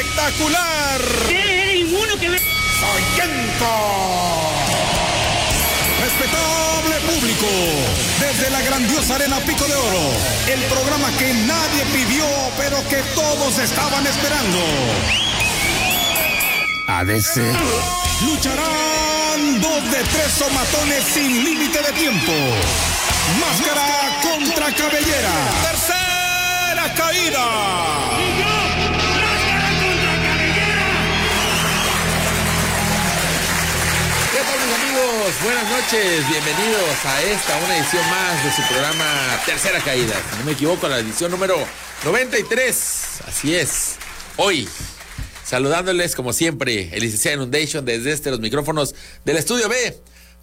espectacular. ¿Qué? inmuno que me... Respetable público, desde la grandiosa arena Pico de Oro, el programa que nadie pidió, pero que todos estaban esperando. ADC. Lucharán dos de tres somatones sin límite de tiempo. Máscara contra cabellera. Tercera caída. Tal mis amigos? Buenas noches, bienvenidos a esta, una edición más de su programa Tercera Caída. Si no me equivoco, la edición número 93. Así es. Hoy, saludándoles como siempre, el licenciado Inundation desde este, los micrófonos del estudio B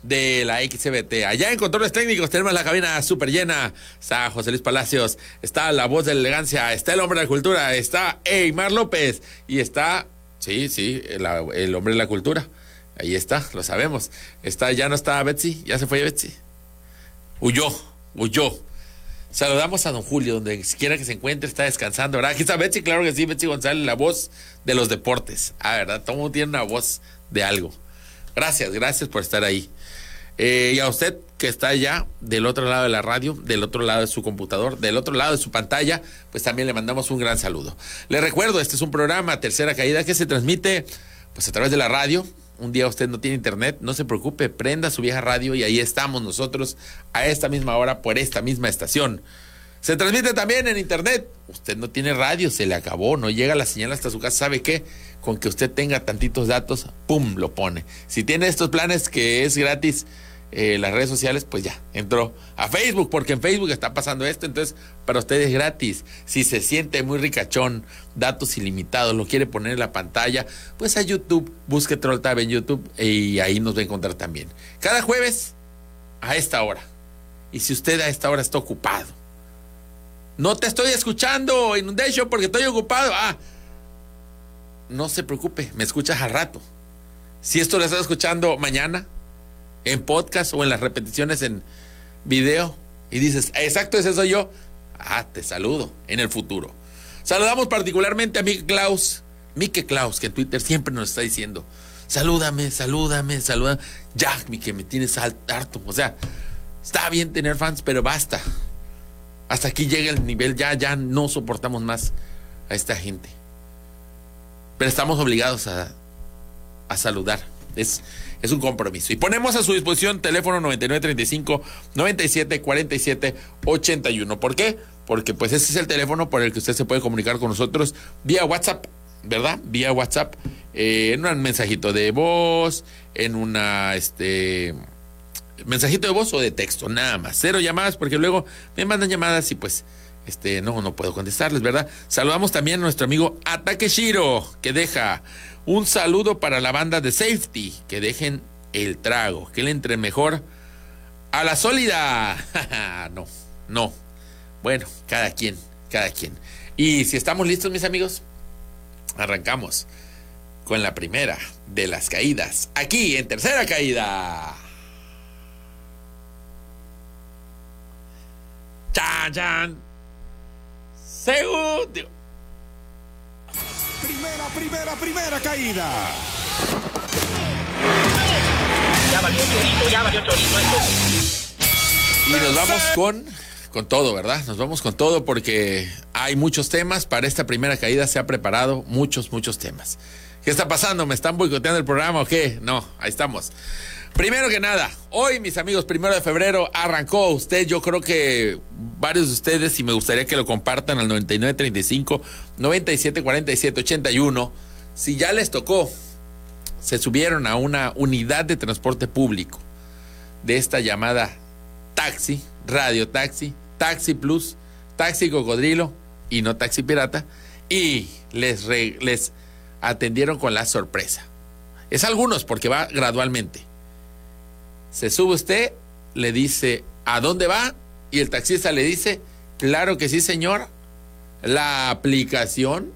de la XBT. Allá en controles técnicos tenemos la cabina súper llena. Está José Luis Palacios, está la voz de la elegancia, está el hombre de la cultura, está Eymar López y está, sí, sí, el, el hombre de la cultura. Ahí está, lo sabemos. Está, ya no está Betsy, ya se fue Betsy. Huyó, huyó. Saludamos a don Julio, donde quiera que se encuentre, está descansando, ¿verdad? Aquí está Betsy, claro que sí, Betsy González, la voz de los deportes. Ah, ¿verdad? Todo mundo tiene una voz de algo. Gracias, gracias por estar ahí. Eh, y a usted que está allá del otro lado de la radio, del otro lado de su computador, del otro lado de su pantalla, pues también le mandamos un gran saludo. Le recuerdo, este es un programa, Tercera Caída, que se transmite pues a través de la radio, un día usted no tiene internet, no se preocupe, prenda su vieja radio y ahí estamos nosotros a esta misma hora por esta misma estación. Se transmite también en internet. Usted no tiene radio, se le acabó, no llega la señal hasta su casa. ¿Sabe qué? Con que usted tenga tantitos datos, ¡pum! lo pone. Si tiene estos planes que es gratis, eh, las redes sociales, pues ya, entró a Facebook, porque en Facebook está pasando esto, entonces para usted es gratis. Si se siente muy ricachón, datos ilimitados, lo quiere poner en la pantalla, pues a YouTube, busque Troll Tab en YouTube y ahí nos va a encontrar también. Cada jueves a esta hora. Y si usted a esta hora está ocupado, no te estoy escuchando, Inundation, porque estoy ocupado. Ah, no se preocupe, me escuchas al rato. Si esto lo estás escuchando mañana, en podcast o en las repeticiones en video y dices, exacto, ese soy yo, ah, te saludo en el futuro. Saludamos particularmente a Mike Klaus, Mike Klaus, que en Twitter siempre nos está diciendo, salúdame, salúdame, salúdame. Ya, que me tienes harto. O sea, está bien tener fans, pero basta. Hasta aquí llega el nivel, ya, ya no soportamos más a esta gente. Pero estamos obligados a, a saludar. Es, es un compromiso. Y ponemos a su disposición teléfono 9935 97 47 81. ¿Por qué? Porque pues ese es el teléfono por el que usted se puede comunicar con nosotros vía WhatsApp, ¿verdad? Vía WhatsApp, eh, en un mensajito de voz, en una, este, mensajito de voz o de texto, nada más. Cero llamadas porque luego me mandan llamadas y pues, este, no, no puedo contestarles, ¿verdad? Saludamos también a nuestro amigo Ataque Shiro, que deja un saludo para la banda de Safety, que dejen el trago, que le entre mejor a la sólida. no, no. Bueno, cada quien, cada quien. Y si estamos listos, mis amigos, arrancamos con la primera de las caídas. Aquí en tercera caída. Chan, chan. Primera, primera, primera caída. Ya valió chorito, ya valió chorito esto. Y nos vamos con, con todo, ¿verdad? Nos vamos con todo porque hay muchos temas. Para esta primera caída se ha preparado muchos, muchos temas. ¿Qué está pasando? ¿Me están boicoteando el programa o qué? No, ahí estamos. Primero que nada, hoy mis amigos, primero de febrero, arrancó usted, yo creo que varios de ustedes, y me gustaría que lo compartan al 9935 9747 81, si ya les tocó, se subieron a una unidad de transporte público de esta llamada taxi, radio taxi, taxi plus, taxi cocodrilo y no taxi pirata, y les, les atendieron con la sorpresa. Es algunos porque va gradualmente. Se sube usted, le dice, ¿a dónde va? Y el taxista le dice, claro que sí, señor. La aplicación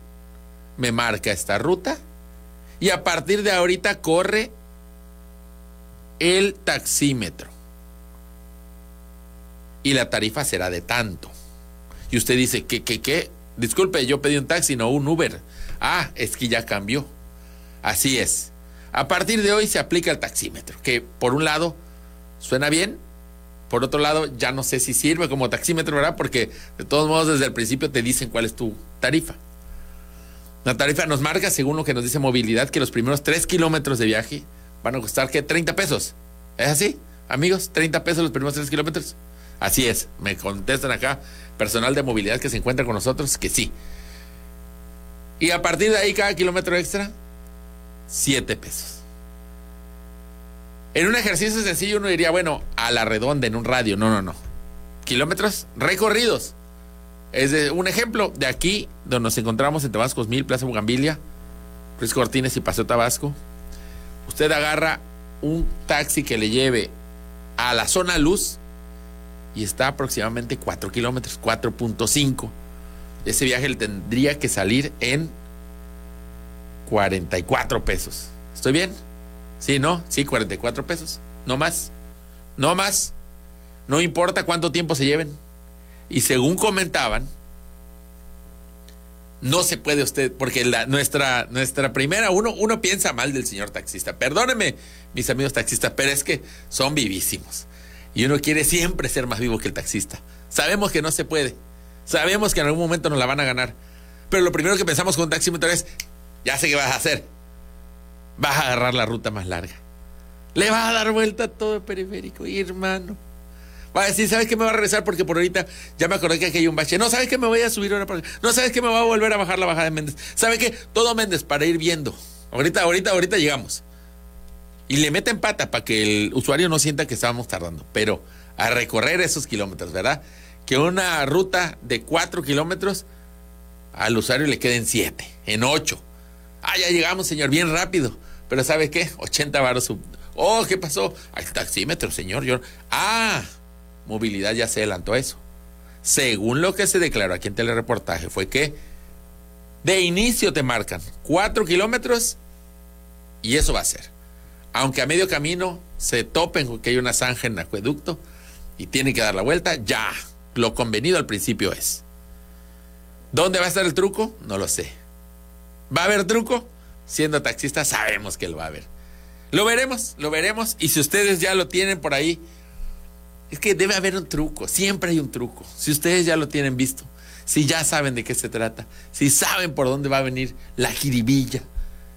me marca esta ruta y a partir de ahorita corre el taxímetro. Y la tarifa será de tanto. Y usted dice, ¿qué, qué, qué? Disculpe, yo pedí un taxi, no un Uber. Ah, es que ya cambió. Así es. A partir de hoy se aplica el taxímetro, que por un lado suena bien, por otro lado ya no sé si sirve como taxímetro, ¿verdad? Porque de todos modos desde el principio te dicen cuál es tu tarifa. La tarifa nos marca, según lo que nos dice movilidad, que los primeros tres kilómetros de viaje van a costar, ¿qué? 30 pesos. ¿Es así? Amigos, 30 pesos los primeros tres kilómetros. Así es, me contestan acá personal de movilidad que se encuentra con nosotros que sí. Y a partir de ahí, cada kilómetro extra, 7 pesos. En un ejercicio sencillo uno diría, bueno, a la redonda, en un radio. No, no, no. Kilómetros recorridos. Es de, un ejemplo de aquí, donde nos encontramos en Tabasco Mil, Plaza Bugambilia, Luis Cortines y Paseo Tabasco. Usted agarra un taxi que le lleve a la zona luz y está aproximadamente 4 kilómetros, 4.5. Ese viaje le tendría que salir en 44 pesos. ¿Estoy bien? Sí, ¿no? Sí, 44 pesos. No más. No más. No importa cuánto tiempo se lleven. Y según comentaban, no se puede usted, porque la, nuestra, nuestra primera, uno, uno piensa mal del señor taxista. Perdónenme, mis amigos taxistas, pero es que son vivísimos. Y uno quiere siempre ser más vivo que el taxista. Sabemos que no se puede. Sabemos que en algún momento nos la van a ganar. Pero lo primero que pensamos con un taxímetro es, ya sé qué vas a hacer. Vas a agarrar la ruta más larga. Le vas a dar vuelta a todo el periférico, hermano. Va a decir, ¿sabes qué me va a regresar? Porque por ahorita ya me acordé que aquí hay un bache. No, ¿sabes qué me voy a subir ahora? No, ¿sabes qué me va a volver a bajar la bajada de Méndez? ¿Sabe qué? Todo Méndez para ir viendo. Ahorita, ahorita, ahorita llegamos. Y le meten pata para que el usuario no sienta que estábamos tardando. Pero a recorrer esos kilómetros, ¿verdad? Que una ruta de cuatro kilómetros al usuario le queden siete, en ocho. Ah, ya llegamos, señor, bien rápido. Pero ¿sabe qué? 80 varos. Oh, ¿qué pasó? Al taxímetro, señor. Yo... Ah, movilidad ya se adelantó a eso. Según lo que se declaró aquí en telereportaje, fue que de inicio te marcan cuatro kilómetros y eso va a ser. Aunque a medio camino se topen con que hay una zanja en acueducto y tienen que dar la vuelta, ya. Lo convenido al principio es. ¿Dónde va a estar el truco? No lo sé. ¿Va a haber truco? Siendo taxista sabemos que lo va a haber. Lo veremos, lo veremos. Y si ustedes ya lo tienen por ahí, es que debe haber un truco, siempre hay un truco. Si ustedes ya lo tienen visto, si ya saben de qué se trata, si saben por dónde va a venir la jiribilla,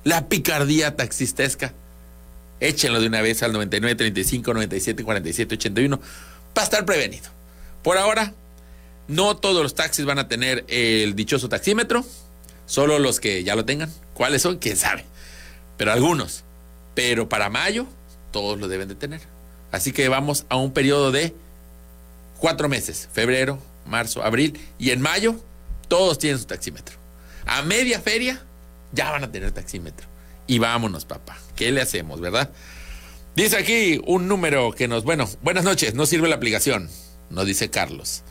la picardía taxistesca, échenlo de una vez al 99 35 97 47 81 para estar prevenido. Por ahora, no todos los taxis van a tener el dichoso taxímetro, solo los que ya lo tengan. ¿Cuáles son? ¿Quién sabe? Pero algunos. Pero para mayo, todos lo deben de tener. Así que vamos a un periodo de cuatro meses, febrero, marzo, abril, y en mayo todos tienen su taxímetro. A media feria ya van a tener taxímetro. Y vámonos, papá. ¿Qué le hacemos, verdad? Dice aquí un número que nos, bueno, buenas noches, no sirve la aplicación, nos dice Carlos.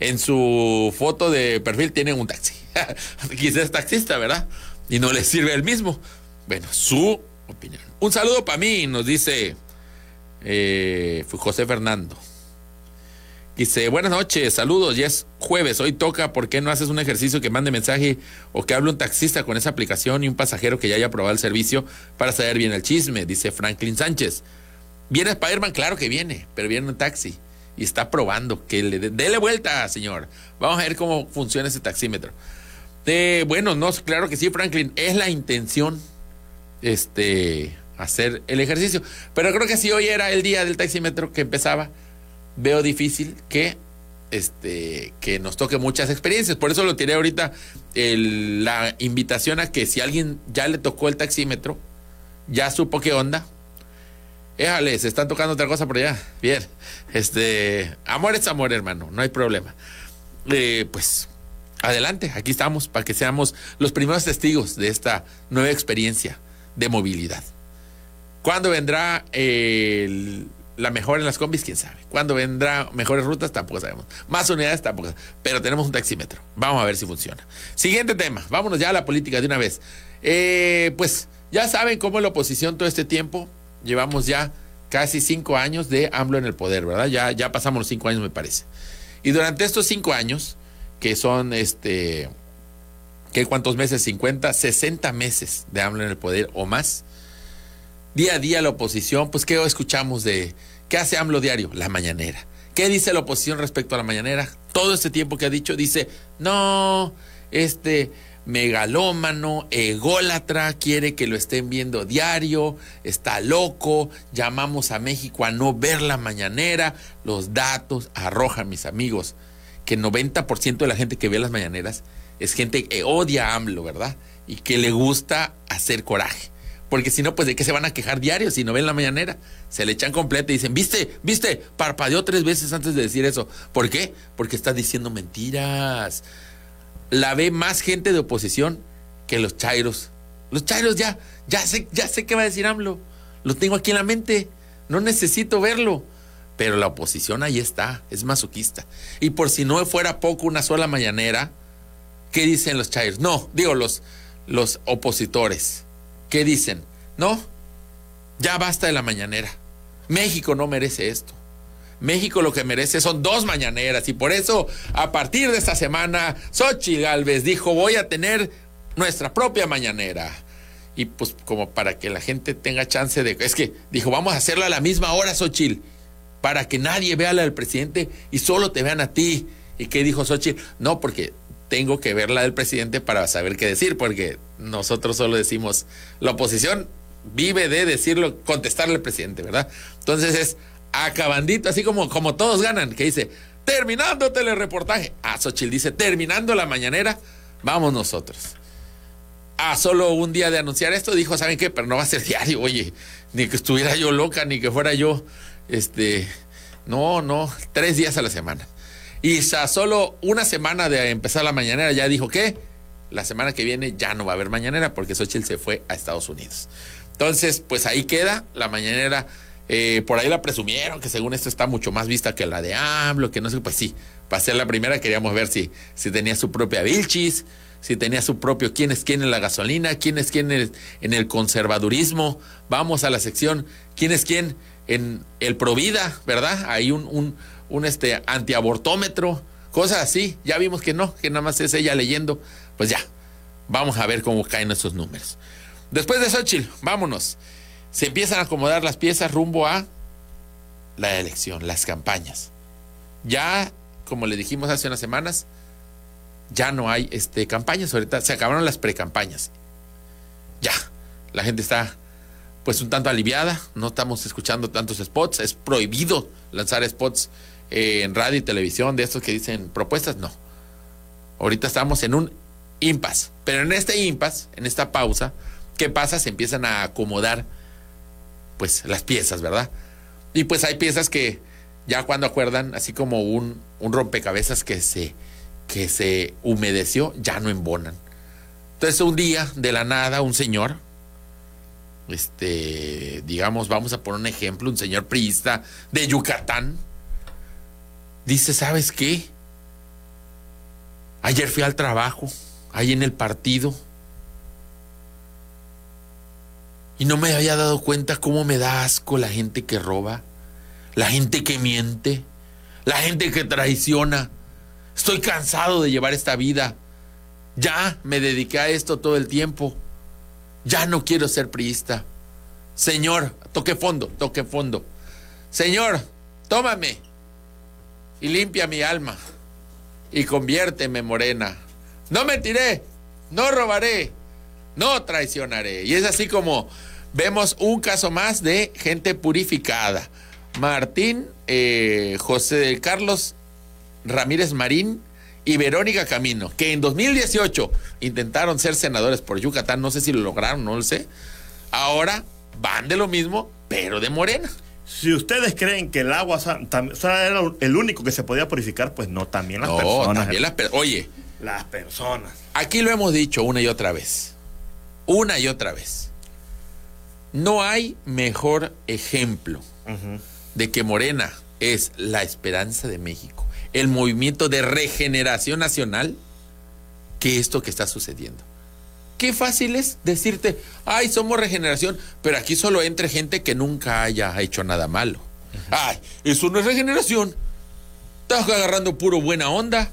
En su foto de perfil tiene un taxi. Quizás taxista, ¿verdad? Y no le sirve el mismo. Bueno, su opinión. Un saludo para mí, nos dice eh, José Fernando. Dice, buenas noches, saludos, ya es jueves, hoy toca, ¿por qué no haces un ejercicio que mande mensaje o que hable un taxista con esa aplicación y un pasajero que ya haya probado el servicio para saber bien el chisme? Dice Franklin Sánchez. ¿Viene Spider-Man? Claro que viene, pero viene en taxi y está probando que le déle vuelta, señor. Vamos a ver cómo funciona ese taxímetro. Bueno, no, claro que sí, Franklin, es la intención. Este, hacer el ejercicio. Pero creo que si hoy era el día del taxímetro que empezaba, veo difícil que este, que nos toque muchas experiencias. Por eso lo tiré ahorita la invitación a que si alguien ya le tocó el taxímetro, ya supo qué onda. Éjale, se están tocando otra cosa por allá. Bien. Este, amor es amor, hermano, no hay problema. Eh, pues adelante, aquí estamos para que seamos los primeros testigos de esta nueva experiencia de movilidad. ¿Cuándo vendrá la mejora en las combis? ¿Quién sabe? ¿Cuándo vendrá mejores rutas? Tampoco sabemos. Más unidades tampoco. Pero tenemos un taxímetro. Vamos a ver si funciona. Siguiente tema. Vámonos ya a la política de una vez. Eh, pues ya saben cómo la oposición todo este tiempo. Llevamos ya casi cinco años de AMLO en el poder, ¿verdad? Ya, ya pasamos los cinco años, me parece. Y durante estos cinco años, que son este ¿qué cuántos meses? 50, 60 meses de AMLO en el poder o más. Día a día la oposición, pues ¿qué escuchamos de qué hace AMLO diario? La mañanera. ¿Qué dice la oposición respecto a la mañanera? Todo este tiempo que ha dicho dice, no, este megalómano, ególatra, quiere que lo estén viendo diario, está loco, llamamos a México a no ver la mañanera, los datos arrojan, mis amigos, que el 90% de la gente que ve las mañaneras es gente que odia a AMLO, ¿verdad? Y que le gusta hacer coraje. Porque si no, pues de qué se van a quejar diario si no ven la mañanera. Se le echan completa y dicen, viste, viste, parpadeó tres veces antes de decir eso. ¿Por qué? Porque está diciendo mentiras la ve más gente de oposición que los chairos. Los chairos ya, ya sé, ya sé qué va a decir AMLO. Lo tengo aquí en la mente. No necesito verlo. Pero la oposición ahí está, es masoquista. Y por si no fuera poco una sola mañanera, ¿qué dicen los chairos? No, digo los, los opositores. ¿Qué dicen? No, ya basta de la mañanera. México no merece esto. México lo que merece son dos mañaneras y por eso a partir de esta semana Xochitl Galvez dijo voy a tener nuestra propia mañanera. Y pues como para que la gente tenga chance de... Es que dijo vamos a hacerla a la misma hora Xochitl para que nadie vea la del presidente y solo te vean a ti. ¿Y qué dijo Xochitl? No, porque tengo que ver la del presidente para saber qué decir, porque nosotros solo decimos, la oposición vive de decirlo, contestarle al presidente, ¿verdad? Entonces es acabandito, así como, como todos ganan, que dice, terminando telereportaje. Ah, Xochitl dice, terminando la mañanera, vamos nosotros. A solo un día de anunciar esto, dijo, ¿saben qué? Pero no va a ser diario, oye, ni que estuviera yo loca, ni que fuera yo, este, no, no, tres días a la semana. Y a solo una semana de empezar la mañanera ya dijo que la semana que viene ya no va a haber mañanera porque Xochitl se fue a Estados Unidos. Entonces, pues ahí queda la mañanera eh, por ahí la presumieron, que según esto está mucho más vista que la de AMLO, que no sé, pues sí, para ser la primera queríamos ver si, si tenía su propia Vilchis, si tenía su propio quién es quién en la gasolina, quién es quién en el conservadurismo. Vamos a la sección quién es quién en el Provida, ¿verdad? Hay un, un, este, antiabortómetro, cosas así. Ya vimos que no, que nada más es ella leyendo. Pues ya, vamos a ver cómo caen esos números. Después de Xochitl, vámonos se empiezan a acomodar las piezas rumbo a la elección, las campañas. Ya, como le dijimos hace unas semanas, ya no hay este, campañas, ahorita se acabaron las precampañas. Ya, la gente está pues un tanto aliviada, no estamos escuchando tantos spots, es prohibido lanzar spots eh, en radio y televisión de estos que dicen propuestas, no. Ahorita estamos en un impasse, pero en este impasse, en esta pausa, ¿qué pasa? Se empiezan a acomodar pues las piezas, ¿verdad? Y pues hay piezas que ya cuando acuerdan, así como un, un rompecabezas que se, que se humedeció, ya no embonan. Entonces un día, de la nada, un señor, este, digamos, vamos a poner un ejemplo, un señor priista de Yucatán, dice, ¿sabes qué? Ayer fui al trabajo, ahí en el partido, Y no me había dado cuenta cómo me da asco la gente que roba, la gente que miente, la gente que traiciona. Estoy cansado de llevar esta vida. Ya me dediqué a esto todo el tiempo. Ya no quiero ser priista. Señor, toque fondo, toque fondo. Señor, tómame y limpia mi alma y conviérteme morena. No mentiré, no robaré, no traicionaré. Y es así como vemos un caso más de gente purificada. Martín, eh, José Carlos Ramírez Marín y Verónica Camino, que en 2018 intentaron ser senadores por Yucatán, no sé si lo lograron, no lo sé. Ahora van de lo mismo, pero de Morena. Si ustedes creen que el agua era el único que se podía purificar, pues no, también las personas. También las Oye, las personas. Aquí lo hemos dicho una y otra vez. Una y otra vez. No hay mejor ejemplo de que Morena es la esperanza de México, el movimiento de regeneración nacional, que esto que está sucediendo. Qué fácil es decirte, ay, somos regeneración, pero aquí solo entre gente que nunca haya hecho nada malo. Ay, eso no es regeneración. Estás agarrando puro buena onda.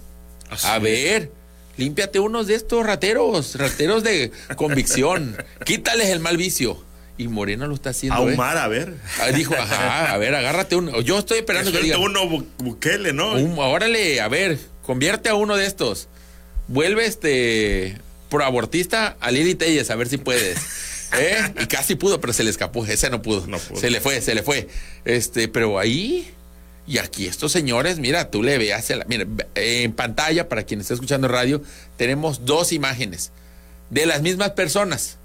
A ver, límpiate unos de estos rateros, rateros de convicción. Quítales el mal vicio. Y Morena lo está haciendo. ¿eh? Ahumar, a ver. Ah, Dijo, ajá, a ver, agárrate uno. Yo estoy esperando que, Suelta diga. uno Bu- Bukele, ¿no? Un- órale, a ver, convierte a uno de estos. Vuelve este proabortista a Lili Telles, a ver si puedes. ¿Eh? Y casi pudo, pero se le escapó. Ese no pudo. No pudo. Se le fue, se le fue. Este, pero ahí. Y aquí estos señores, mira, tú le veas, el- mira, en pantalla, para quien está escuchando radio, tenemos dos imágenes de las mismas personas.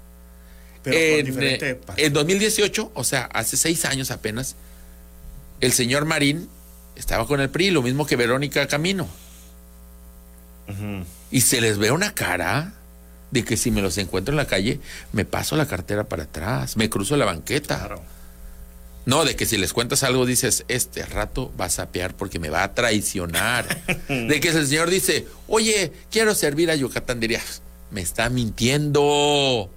Pero en, diferente eh, en 2018, o sea, hace seis años apenas, el señor Marín estaba con el PRI, lo mismo que Verónica Camino. Y se les ve una cara de que si me los encuentro en la calle, me paso la cartera para atrás, me cruzo la banqueta. Claro. No, de que si les cuentas algo dices, este rato va a sapear porque me va a traicionar. de que si el señor dice, oye, quiero servir a Yucatán, dirías, me está mintiendo.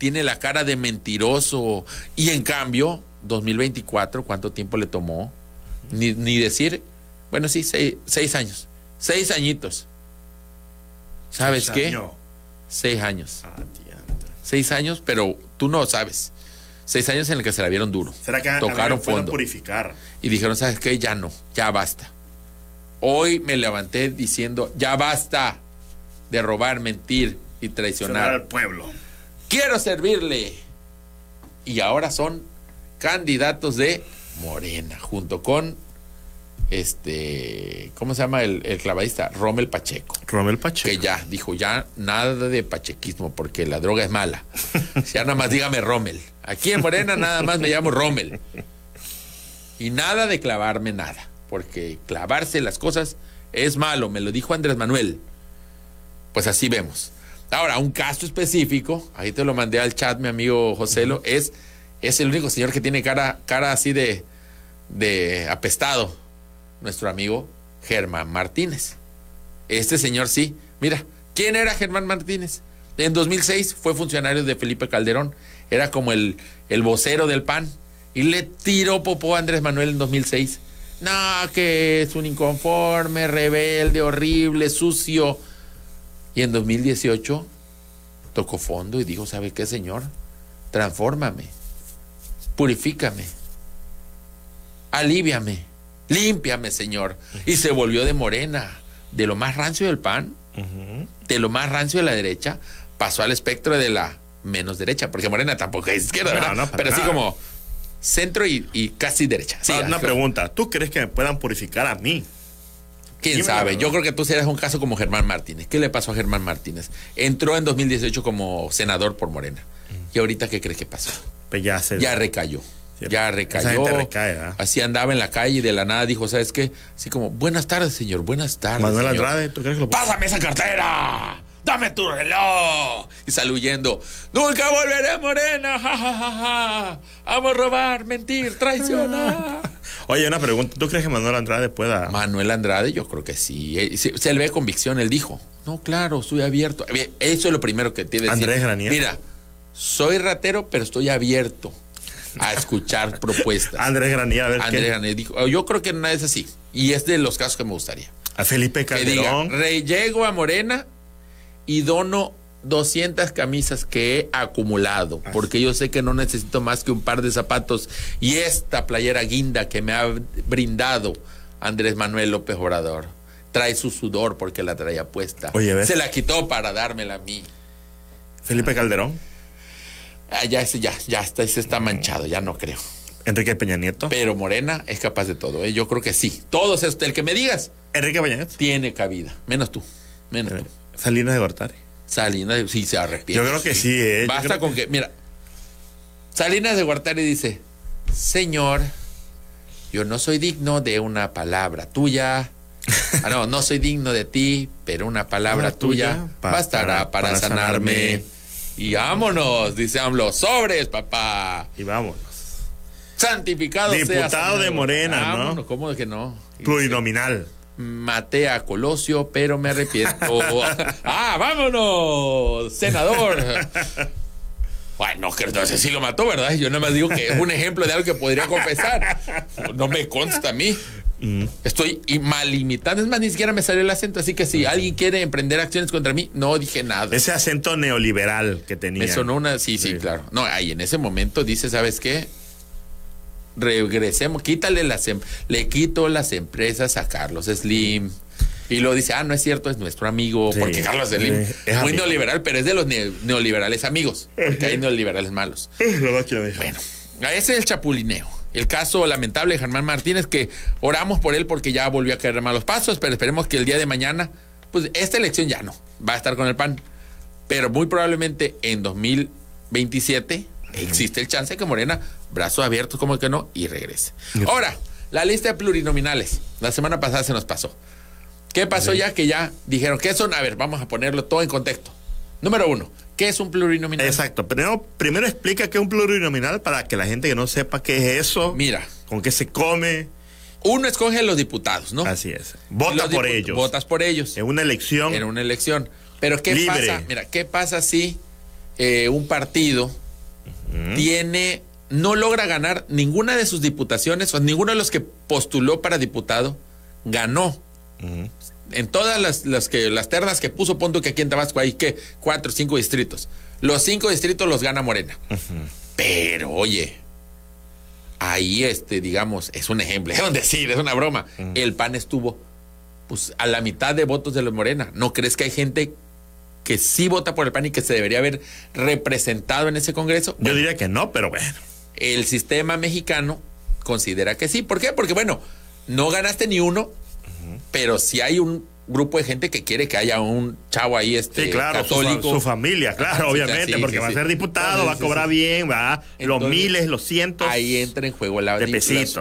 Tiene la cara de mentiroso. Y en cambio, 2024, ¿cuánto tiempo le tomó? Ni, ni decir, bueno, sí, seis, seis años. Seis añitos. ¿Sabes qué? Año. Seis años. Ah. Seis años, pero tú no sabes. Seis años en el que se la vieron duro. ¿Será que Tocaron fondo. purificar? Y dijeron, ¿sabes qué? Ya no, ya basta. Hoy me levanté diciendo, ya basta de robar, mentir y traicionar. al pueblo. Quiero servirle. Y ahora son candidatos de Morena, junto con este, ¿cómo se llama el, el clavadista? Rommel Pacheco. Romel Pacheco. Que ya, dijo, ya nada de pachequismo, porque la droga es mala. Ya nada más dígame Rommel. Aquí en Morena nada más me llamo Rommel. Y nada de clavarme nada, porque clavarse las cosas es malo, me lo dijo Andrés Manuel. Pues así vemos. Ahora, un caso específico, ahí te lo mandé al chat, mi amigo Joselo, es, es el único señor que tiene cara, cara así de, de apestado, nuestro amigo Germán Martínez. Este señor sí. Mira, ¿quién era Germán Martínez? En 2006 fue funcionario de Felipe Calderón. Era como el, el vocero del PAN. Y le tiró popó a Andrés Manuel en 2006. No, que es un inconforme, rebelde, horrible, sucio. Y en 2018 tocó fondo y dijo, ¿sabe qué, señor? Transfórmame, purifícame, aliviame, límpiame, señor. Y se volvió de morena, de lo más rancio del PAN, de lo más rancio de la derecha, pasó al espectro de la menos derecha, porque morena tampoco es izquierda, No, ¿verdad? no, Pero así como centro y, y casi derecha. Sí, Ah, una pregunta. ¿Tú crees que me puedan purificar a mí? ¿Quién sabe? Yo creo que tú serás un caso como Germán Martínez. ¿Qué le pasó a Germán Martínez? Entró en 2018 como senador por Morena. ¿Y ahorita qué crees que pasó? Pues ya se. Ya recayó. Sí, Ya recayó. recae. Así andaba en la calle y de la nada dijo, ¿sabes qué? Así como, buenas tardes, señor, buenas tardes. Manuel señor. Andrade, ¿tú crees que lo ¡Pásame esa cartera! ¡Dame tu reloj! Y sale huyendo. ¡Nunca volveré a Morena! ¡Ja, ja, ja, ja! ¡Amo robar, mentir, traicionar! Oye, una pregunta. ¿Tú crees que Manuel Andrade pueda.? Manuel Andrade, yo creo que sí. Eh, Se, se le ve convicción, él dijo. No, claro, estoy abierto. Eh, Eso es lo primero que tiene que decir. Andrés Granier. Mira, soy ratero, pero estoy abierto a escuchar propuestas. Andrés Granier, a ver Andrés qué. Granier dijo, "Oh, yo creo que nada es así. Y es de los casos que me gustaría. A Felipe Que diga, Calderón. "Re- llego a Morena y dono 200 camisas que he acumulado, porque yo sé que no necesito más que un par de zapatos y esta playera guinda que me ha brindado Andrés Manuel López Obrador. Trae su sudor porque la traía puesta. Oye. Se la quitó para dármela a mí. Felipe Calderón. Ah, ya, ese ya, ya está, ese está manchado, ya no creo. Enrique Peña Nieto. Pero Morena es capaz de todo, ¿eh? yo creo que sí. Todos, estos, el que me digas, Enrique Peña Nieto. tiene cabida. Menos tú, menos tú. Salinas de Gortari. Salinas sí se arrepiente. Yo creo que sí, eh. Basta con que, mira, Salinas de Guartari dice, Señor, yo no soy digno de una palabra tuya. Ah, no, no soy digno de ti, pero una palabra Una tuya, tuya bastará para, para sanarme. sanarme. Y vámonos, dice AMLO, sobres, papá. Y vámonos. Santificado sea. Diputado de Morena, ¿no? Vámonos, ¿Cómo de que no? Plurinominal. Maté a Colosio, pero me arrepiento. ¡Ah, vámonos! ¡Senador! Bueno, que sé si lo mató, ¿verdad? Yo nada más digo que es un ejemplo de algo que podría confesar. No me consta a mí. Estoy y mal limitando. Es más, ni siquiera me salió el acento. Así que si alguien quiere emprender acciones contra mí, no dije nada. Ese acento neoliberal que tenía. Me sonó una. Sí, sí, Sí. claro. No, ahí en ese momento dice, ¿sabes qué? Regresemos, quítale las. em- le quito las empresas a Carlos Slim. Y luego dice, ah, no es cierto, es nuestro amigo. Sí, porque Carlos Slim sí, es muy amigo. neoliberal, pero es de los ne- neoliberales amigos. Porque hay neoliberales malos. Lo que lo dijo. Bueno, ese es el chapulineo. El caso lamentable de Germán Martínez, que oramos por él porque ya volvió a caer malos pasos, pero esperemos que el día de mañana, pues esta elección ya no, va a estar con el PAN. Pero muy probablemente en 2027 existe el chance que Morena, brazos abiertos como que no, y regrese. Ahora, la lista de plurinominales. La semana pasada se nos pasó. ¿Qué pasó ya? Que ya dijeron, ¿qué son? A ver, vamos a ponerlo todo en contexto. Número uno, ¿qué es un plurinominal? Exacto. Primero, primero explica qué es un plurinominal para que la gente que no sepa qué es eso, Mira, con qué se come. uno escoge a los diputados, ¿no? Así es. Vota por ellos. Votas por ellos En una elección. en una elección. Pero ¿qué Libre. pasa? Mira, ¿qué pasa si eh, un partido tiene no logra ganar ninguna de sus diputaciones o ninguno de los que postuló para diputado ganó? En todas las, las que las ternas que puso, punto que aquí en Tabasco hay que cuatro cinco distritos. Los cinco distritos los gana Morena. Pero oye, ahí este, digamos, es un ejemplo, es un decir, es una broma. El PAN estuvo pues a la mitad de votos de los Morena. ¿No crees que hay gente que sí vota por el PAN y que se debería haber representado en ese Congreso? Yo diría que no, pero bueno. El sistema mexicano considera que sí. ¿Por qué? Porque, bueno, no ganaste ni uno, pero si hay un grupo de gente que quiere que haya un chavo ahí este, Sí, claro, su, católico. su familia, claro, obviamente, sí, porque sí, va a ser diputado, va a cobrar bien, va los Entonces, miles, los cientos. Ahí entra en juego la, de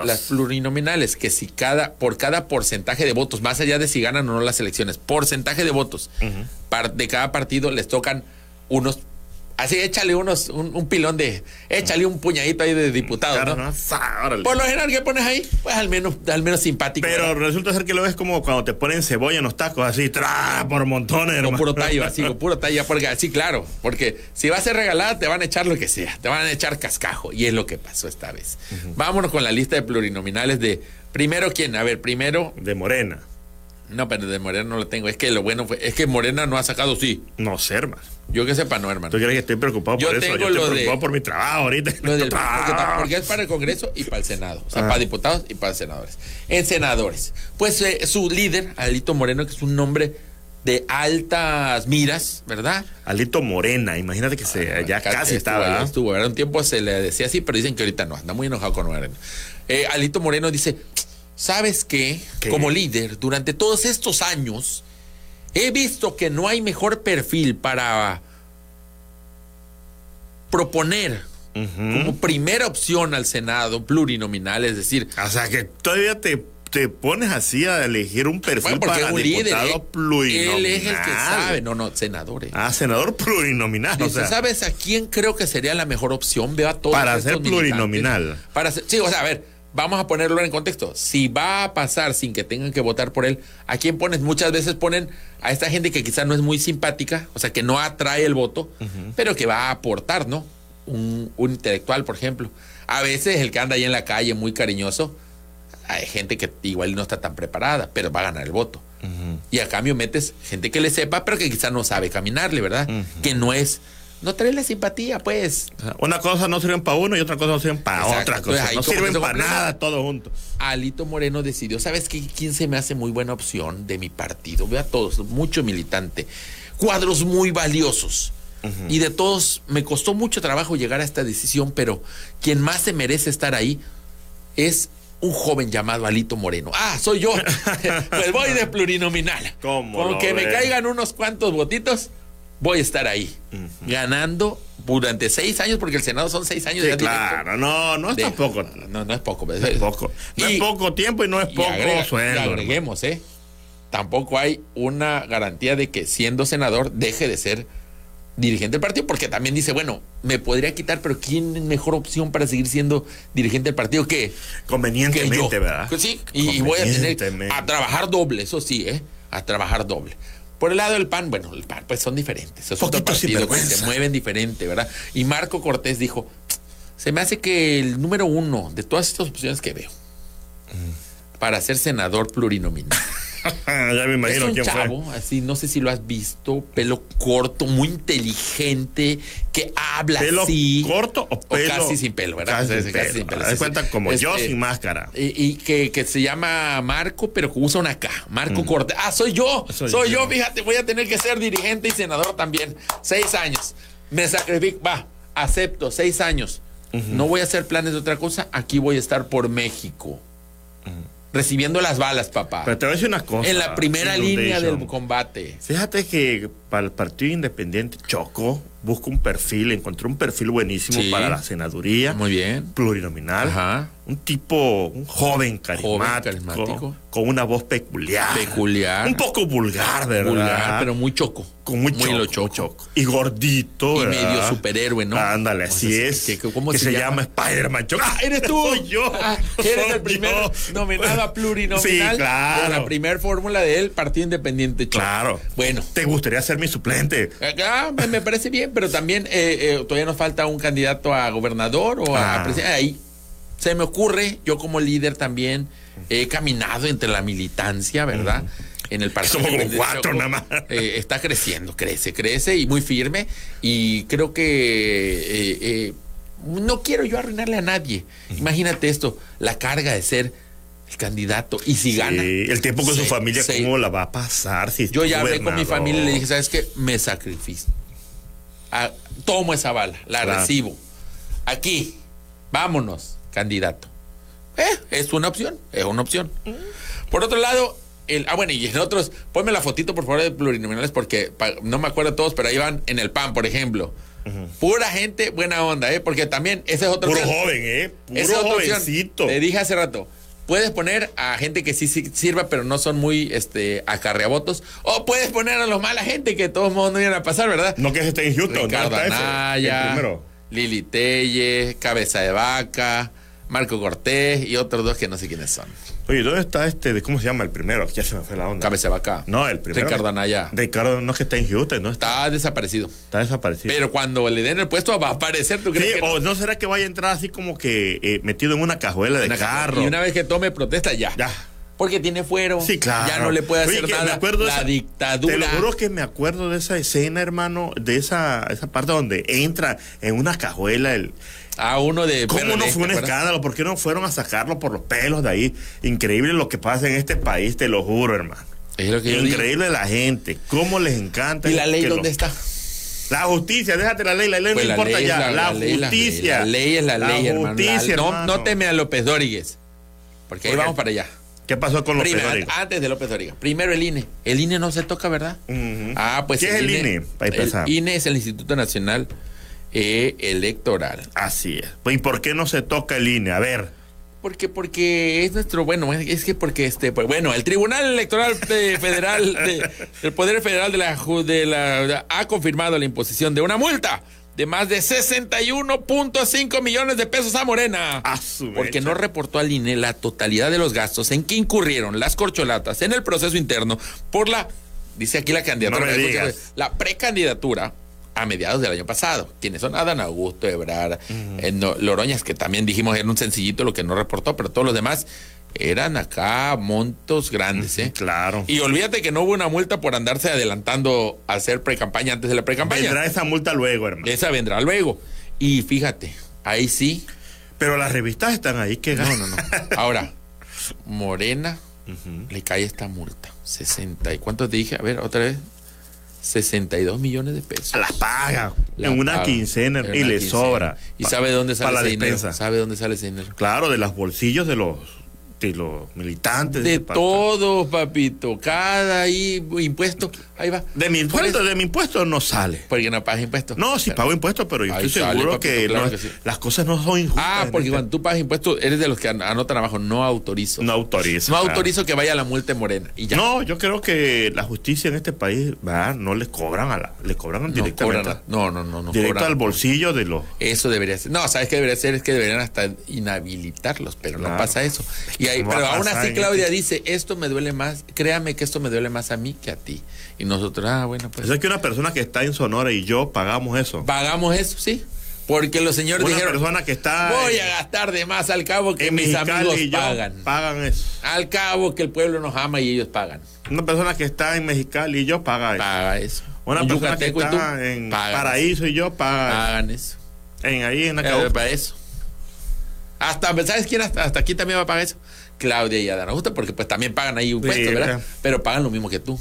las plurinominales, que si cada, por cada porcentaje de votos, más allá de si ganan o no las elecciones, porcentaje de votos par- de cada partido les tocan unos. Así, échale unos, un, un pilón de. Échale un puñadito ahí de diputados, Claro, ¿no? Por lo general, ¿qué pones ahí? Pues al menos, al menos simpático. Pero ¿verdad? resulta ser que lo ves como cuando te ponen cebolla en los tacos, así, tra, por montones, Con puro tallo, así, con puro tallo, porque así, claro, porque si va a ser regalada, te van a echar lo que sea, te van a echar cascajo, y es lo que pasó esta vez. Vámonos con la lista de plurinominales de primero quién, a ver, primero, De morena. No, pero de Morena no lo tengo, es que lo bueno fue, es que Morena no ha sacado, sí, No sé, hermano. yo que sepa, no, hermano. ¿Tú crees que estoy preocupado Yo por eso? Yo estoy de- preocupado por mi trabajo ahorita. Lo del- porque, es para el Congreso y para el Senado. O sea, Ah. para diputados y para senadores. En senadores. Pues eh, su líder, Alito Moreno, que es un nombre de altas miras, ¿verdad? Alito Morena, imagínate que se, ya Acá casi estuvo, estaba. ya ¿ah? Estuvo, ¿verdad? Un tiempo se le decía así, pero dicen que ahorita no, anda muy enojado con Moreno. Eh, Alito Moreno dice, ¿sabes qué? ¿Qué? Como líder, durante todos estos años, he visto que no hay mejor perfil para proponer como primera opción al Senado plurinominal, es decir, O sea, que todavía te, te pones así a elegir un perfil bueno, para un diputado eh, plurinominal. Él es el que sabe, no, no, senadores. Ah, senador plurinominal. o sea, ¿sabes a quién creo que sería la mejor opción? Veo a todos Para ser plurinominal. Para ser- sí, o sea, a ver, vamos a ponerlo en contexto. Si va a pasar sin que tengan que votar por él, ¿a quién pones? Muchas veces ponen a esta gente que quizás no es muy simpática, o sea, que no atrae el voto, pero que va a aportar, ¿no? Un, un intelectual, por ejemplo. A veces el que anda ahí en la calle muy cariñoso, hay gente que igual no está tan preparada, pero va a ganar el voto. Y a cambio metes gente que le sepa, pero que quizás no sabe caminarle, ¿verdad? Que no es, no trae la simpatía, pues. una cosa no sirven para uno y otra cosa no sirven para Exacto. otra cosa. No sirven para nada todo junto. Alito Moreno decidió, ¿sabes qué? ¿Quién se me hace muy buena opción de mi partido? Veo a todos, mucho militante, cuadros muy valiosos. Y de todos, me costó mucho trabajo llegar a esta decisión, pero quien más se merece estar ahí es un joven llamado Alito Moreno. Ah, soy yo. pues voy de plurinominal. ¿Cómo Con que me caigan unos cuantos votitos, voy a estar ahí. Ganando durante seis años, porque el Senado son seis años Sí, directo. claro, no, no es De- tampoco. No, no es poco. No es poco. No Y- es poco tiempo y no es y poco agrega- sueldo. agreguemos, ¿eh? Tampoco hay una garantía de que siendo senador deje de ser dirigente del partido, porque también dice, bueno, me podría quitar, pero ¿quién es mejor opción para seguir siendo dirigente del partido que, que yo? Convenientemente, ¿verdad? Pues sí, y, y voy a tener Convenientemente. a trabajar doble, eso sí, ¿eh? A trabajar doble. Por el lado del PAN, bueno, el PAN pues son diferentes. Es otro partido que se mueven diferente, ¿verdad? Y Marco Cortés dijo, se me hace que el número uno de todas estas opciones que veo, para ser senador plurinominal. ya me imagino es un quién chavo, fue. así, no sé si lo has visto, pelo corto, muy inteligente, que habla ¿Pelo así. corto o pelo? casi sin pelo, ¿verdad? Casi, casi pelo. sin pelo, sí, cuenta como yo Este, sin máscara. Y, y que, que se llama Marco, pero que usa una K. Marco Cortés. Ah, soy yo. Mm. Soy Soy, yo. yo. fíjate, voy a tener que ser dirigente y senador también. Seis años. Me sacrifico. Va, acepto, seis años. No voy a hacer planes de otra cosa. Aquí voy a estar por México. Recibiendo las balas, papá. Pero te voy a decir una cosa. en la primera línea del combate. Fíjate que para el Partido Independiente chocó, busca un perfil, encontró un perfil buenísimo Sí. para la senaduría. Muy bien. Plurinominal. Ajá. Un tipo, un joven carismático, carismático. Con una voz peculiar. Peculiar. Un poco vulgar, ¿verdad? Vulgar, pero muy choco. con muy, choco, lo choco. choco. Y gordito, Y ¿verdad? medio superhéroe, ¿no? Ándale, O así sea, es. que- que- ¿cómo que se se, llama? llama, Spider-Man. Choco. Ah, eres tú. Soy yo. Ah, eres Soy el primer yo. nominado a plurinominal Sí, claro. de la primer fórmula del Partido Independiente. Choco. Claro. Bueno, ¿Te gustaría ser mi suplente? acá me, me parece bien, pero también eh, eh, todavía nos falta un candidato a gobernador o a Ah. presidente. Ahí se me ocurre, yo como líder también he caminado entre la militancia, ¿verdad? En el partido. Somos como cuatro nada más. Eh, está creciendo, crece, crece y muy firme. Y creo que eh, eh, no quiero yo arruinarle a nadie. Imagínate esto, la carga de ser candidato y si gana. Sí, el tiempo con su familia, sí. ¿cómo la va a pasar? Si Yo ya hablé con mi familia y le dije, ¿sabes qué? Me sacrifico. Ah, tomo esa bala, la Claro. recibo. Aquí, vámonos, candidato. Eh, es una opción, es una opción. Por otro lado, el, ah, bueno, y en otros, ponme la fotito, por favor, de plurinominales, porque pa- no me acuerdo todos, pero ahí van en el PAN, por ejemplo. Pura gente, buena onda, ¿eh? Porque también, ese es otro Puro joven, ¿eh? Puro esa es jovencito. Te dije hace rato. Puedes poner a gente que sí, sí sirva, pero no son muy este, acarreavotos. O puedes poner a los mala gente que de todos modos no iban a pasar, ¿verdad? No que esté en Houston, Ricardo ¿dónde está ese? El Anaya, primero. Lili Telle, Cabeza de Vaca, Marco Cortés y otros dos que no sé quiénes son. Oye, ¿dónde está este? de- ¿Cómo se llama el primero? Ya se me fue la onda. Cabeza Vaca. No, el primero. Ricardo Anaya. Ricardo no es que está en Houston, ¿no? Está, Está desaparecido. está desaparecido. Pero cuando le den el puesto va a aparecer, ¿tú Sí, crees que no? o no será que vaya a entrar así como que eh, metido en una cajuela de Una carro. Y una vez que tome protesta, ya. Ya. Porque tiene fuero. Sí, claro. Ya no le puede Oye, hacer que me nada. de la esa- dictadura. Te lo juro que me acuerdo de esa escena, hermano, de esa, esa parte donde entra en una cajuela el... A uno de. ¿Cómo PRD, no fue un escándalo? ¿Por qué no fueron a sacarlo por los pelos de ahí? Increíble lo que pasa en este país, te lo juro, hermano. Es lo que yo digo. Increíble la gente, cómo les encanta. ¿Y la ley dónde está? La justicia, déjate la ley, la ley Pues no la importa ley ya. la- La, ley justicia. ley. La ley es la ley, hermano. Justicia, no, hermano. no teme a López Dóríguez. Porque ahí vamos para allá. ¿Qué pasó con los Primero, antes de López Dóriga. Primero el INE. El INE no se toca, ¿verdad? Ah, pues ¿Qué es el INE? Para. El INE es el Instituto Nacional eh, Electoral. Así es. Pues, ¿Y por qué no se toca el INE? A ver. Porque, porque es nuestro, bueno, es que porque este, pues, bueno, el Tribunal Electoral de- Federal, de- del Poder Federal de la, de la, ha confirmado la imposición de una multa de más de 61.5 millones de pesos a Morena. A su porque no reportó al INE la totalidad de los gastos en que incurrieron las corcholatas en el proceso interno por la, dice aquí la candidatura, No la precandidatura a mediados del año pasado. Quienes son Adán Augusto, Ebrard, eh, no- Loroñas, que también dijimos era un sencillito lo que no reportó, pero todos los demás eran acá montos grandes, ¿eh? Claro. Y olvídate que no hubo una multa por andarse adelantando a hacer pre-campaña antes de la pre-campaña. Vendrá esa multa luego, hermano. Esa vendrá luego. Y fíjate, ahí sí. Pero las revistas están ahí que No, no, no. Ahora, Morena le cae esta multa. 60. ¿Y cuánto te dije? A ver, otra vez. 62 millones de pesos. las paga La en una paga. quincena En y le quincena. sobra. ¿Y sabe de dónde sale para la ese dinero? ¿Sabe dónde sale ese dinero? Claro, de los bolsillos de los de los militantes. De ese parte. todo, papito. Cada ahí, impuesto. Ahí va. De mi impuesto, de mi impuesto no sale. Porque no pagas impuestos. No, sí Pero- pago impuestos, pero yo estoy sale, seguro papito, que, claro no- que sí. las cosas no son injustas. Ah, porque este- cuando tú pagas impuestos, eres de los que an- anotan abajo, no autorizo. no autorizo. No claro. autorizo que vaya la multa en Morena. Y ya. No, yo creo que la justicia en este país va, no les cobran a la, le cobran No directamente, cobran. No, no, no, no. directo cobran. al bolsillo de los. Eso debería ser. No, ¿sabes qué debería ser? Es que deberían hasta inhabilitarlos, pero no pasa eso. Y ahí, ¿cómo va pero aún así Claudia dice, esto me duele más, créame que esto me duele más a mí que a ti. Y nosotros, ah, bueno, pues Eso es que una persona que está en Sonora y yo pagamos eso. pagamos eso, sí. Porque los señores Una dijeron, persona que está voy en- a gastar de más al cabo que mis Mexicali amigos y yo pagan. pagan eso. Al cabo que el pueblo nos ama y ellos pagan. Una persona que está en Mexicali y yo paga eso. Paga eso. Una persona que tú, está en Paraíso y yo paga eso. Pagan eso. en ahí en Eh, para eso. Hasta, ¿sabes quién? Hasta, hasta aquí también va a pagar eso. Claudia y Adán Augusto, porque pues también pagan ahí un Sí, puesto, ¿verdad? ¿verdad? Pero pagan lo mismo que tú,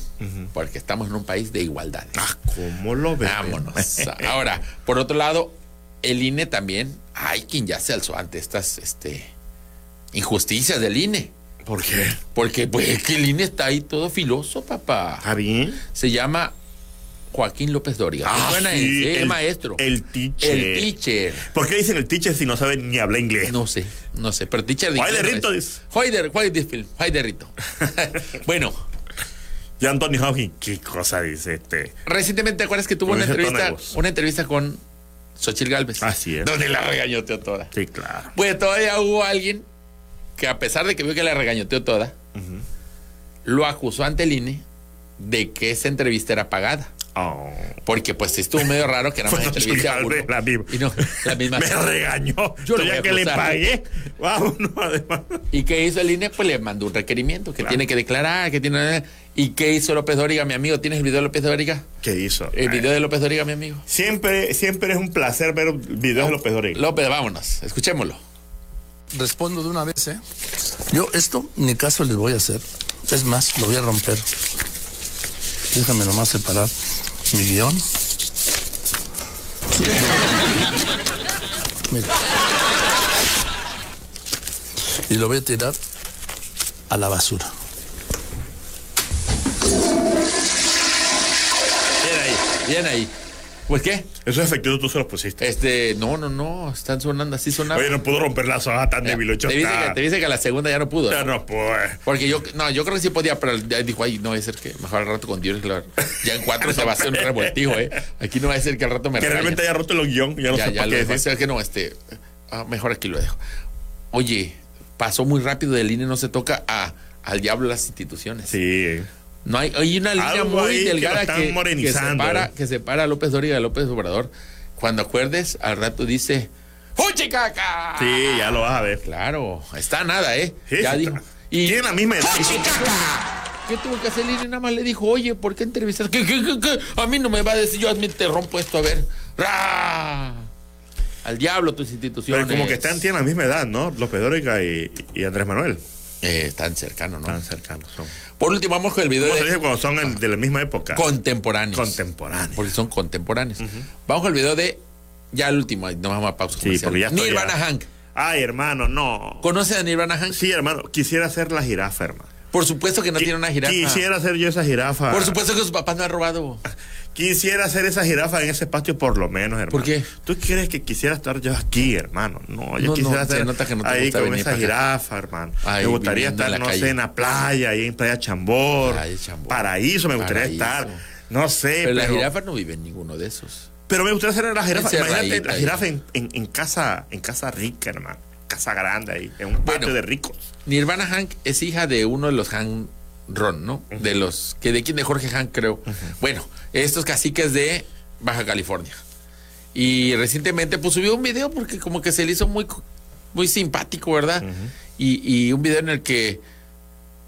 porque estamos en un país de igualdad. Ah, ¿cómo lo ves? Vámonos. Ahora, por otro lado, el INE también, hay quien ya se alzó ante estas este, injusticias del INE. ¿Por qué? Porque pues es que el INE está ahí todo filoso, papá. ¿Está bien? Se llama Joaquín López Dóriga. ¿Te Ah, suena sí, ese? el- el maestro. el teacher. El teacher. ¿Por qué dicen el teacher si no sabe ni hablar inglés? No sé, no sé, pero teacher inglés Rito, dice. es. Juay de Rito. bueno, Y Anthony Hopkins, ¿qué cosa dice este? recientemente, ¿te acuerdas que tuvo una entrevista, voz. una entrevista con Xochitl Galvez? Así es. Donde la regañoteó toda. Sí, claro. Pues todavía hubo alguien que a pesar de que vio que la regañoteó toda, lo acusó ante el INE de que esa entrevista era pagada. Oh. Porque pues estuvo medio raro que nada más entrevista a uno. La misma. Y no, la misma. Me regañó. Yo lo ya voy a que le pagué. Vámonos, además. ¿Y qué hizo el INE? Pues le mandó un requerimiento que Claro. tiene que declarar, que tiene... ¿Y qué hizo López Dóriga, mi amigo? ¿Tienes el video de López Dóriga? ¿Qué hizo? El video de López Dóriga, mi amigo. Siempre, siempre es un placer ver videos de López Dóriga. López, vámonos, escuchémoslo. Respondo de una vez, ¿eh? Yo esto ni caso les voy a hacer. Es más, lo voy a romper. Déjame nomás separar mi guion. Mira. Y lo voy a tirar a la basura. Bien ahí, bien ahí. ¿Pues qué? Esos efectos tú se los pusiste. Este, no, no, no, están sonando así, sonando. Oye, no pudo romper la soja tan débil. te, dice que, te dice que a la segunda ya no pudo. Ya ¿no? no pues. Porque yo, no, yo creo que sí podía, pero ya dijo, ay, no va a ser que mejor al rato con Dios, claro. Ya en cuatro se va a hacer un revoltijo, ¿eh? Aquí no va a ser que al rato me Que realmente haya roto el guion. Ya no ya, sé ya para lo qué decir. Es que no, este, ah, mejor aquí lo dejo. Oye, pasó muy rápido del INE, no se toca a, al diablo las instituciones. Sí. No hay, hay una línea Algo muy que delgada están que, que, morenizando, separa, que separa a López Dóriga de López Obrador. Cuando acuerdes, al rato dice, ¡Fuchicaca! Sí, ya lo vas a ver. Claro, está nada, ¿eh? Sí, ya dijo. Y Tienen la misma edad. ¿Qué tuvo que hacer INE? Nada más le dijo, oye, ¿por qué entrevistas? ¿Qué, qué, qué, qué? A mí no me va a decir, yo a mí te rompo esto, a ver. ¡Ra! Al diablo tus instituciones. Pero como que están, tienen la misma edad, ¿no? López Dóriga y, y Andrés Manuel. Eh, tan cercano, ¿no? Tan cercanos son. Por último, vamos con el video ¿Cómo se de dice cuando son de la misma época? contemporáneos. Contemporáneos. Porque son contemporáneos. Vamos con el video de. Ya el último, no vamos a pausa. Sí, porque ya Nirvana ya- Hank. Ay, hermano, no. ¿Conoce a Nirvana Hank? Sí, hermano, quisiera ser la jirafa, hermano. Por supuesto que no tiene una jirafa. Quisiera ser yo esa jirafa. Por supuesto que sus papás no han robado. Quisiera ser esa jirafa en ese patio por lo menos, hermano. ¿Por qué? ¿Tú quieres que quisiera estar yo aquí, hermano? No, yo No, quisiera no, se estar nota que no te ahí gusta con esa acá. jirafa, hermano. Me gustaría estar, no calle. sé, en la playa, ahí en Playa Chambor. Playa Chambor. Paraíso me gustaría Paraíso. estar. No sé, Pero pero, la jirafa no vive en ninguno de esos. pero me gustaría ser la jirafa. Imagínate la jirafa en, en- en casa, en casa rica, hermano. Casa grande ahí, en un patio Bueno. de ricos. Nirvana Hank es hija de uno de los Hank Ron, ¿no? De los. que ¿De quién? De Jorge Hank, creo. Bueno, estos caciques de Baja California. Y recientemente, pues subió un video porque como que se le hizo muy, muy simpático, ¿verdad? y, y un video en el que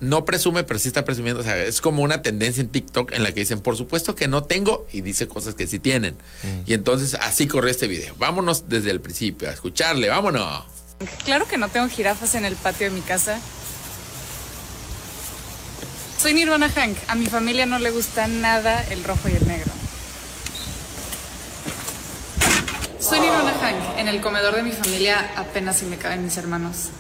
no presume, pero sí está presumiendo. O sea, es como una tendencia en TikTok en la que dicen, por supuesto que no tengo, y dice cosas que sí tienen. Y entonces así corrió este video. Vámonos desde el principio a escucharle, vámonos. Claro que no tengo jirafas en el patio de mi casa. Soy Nirvana Hank. A mi familia no le gusta nada el rojo y el negro. Soy Nirvana Hank. En el comedor de mi familia apenas si me caben mis hermanos.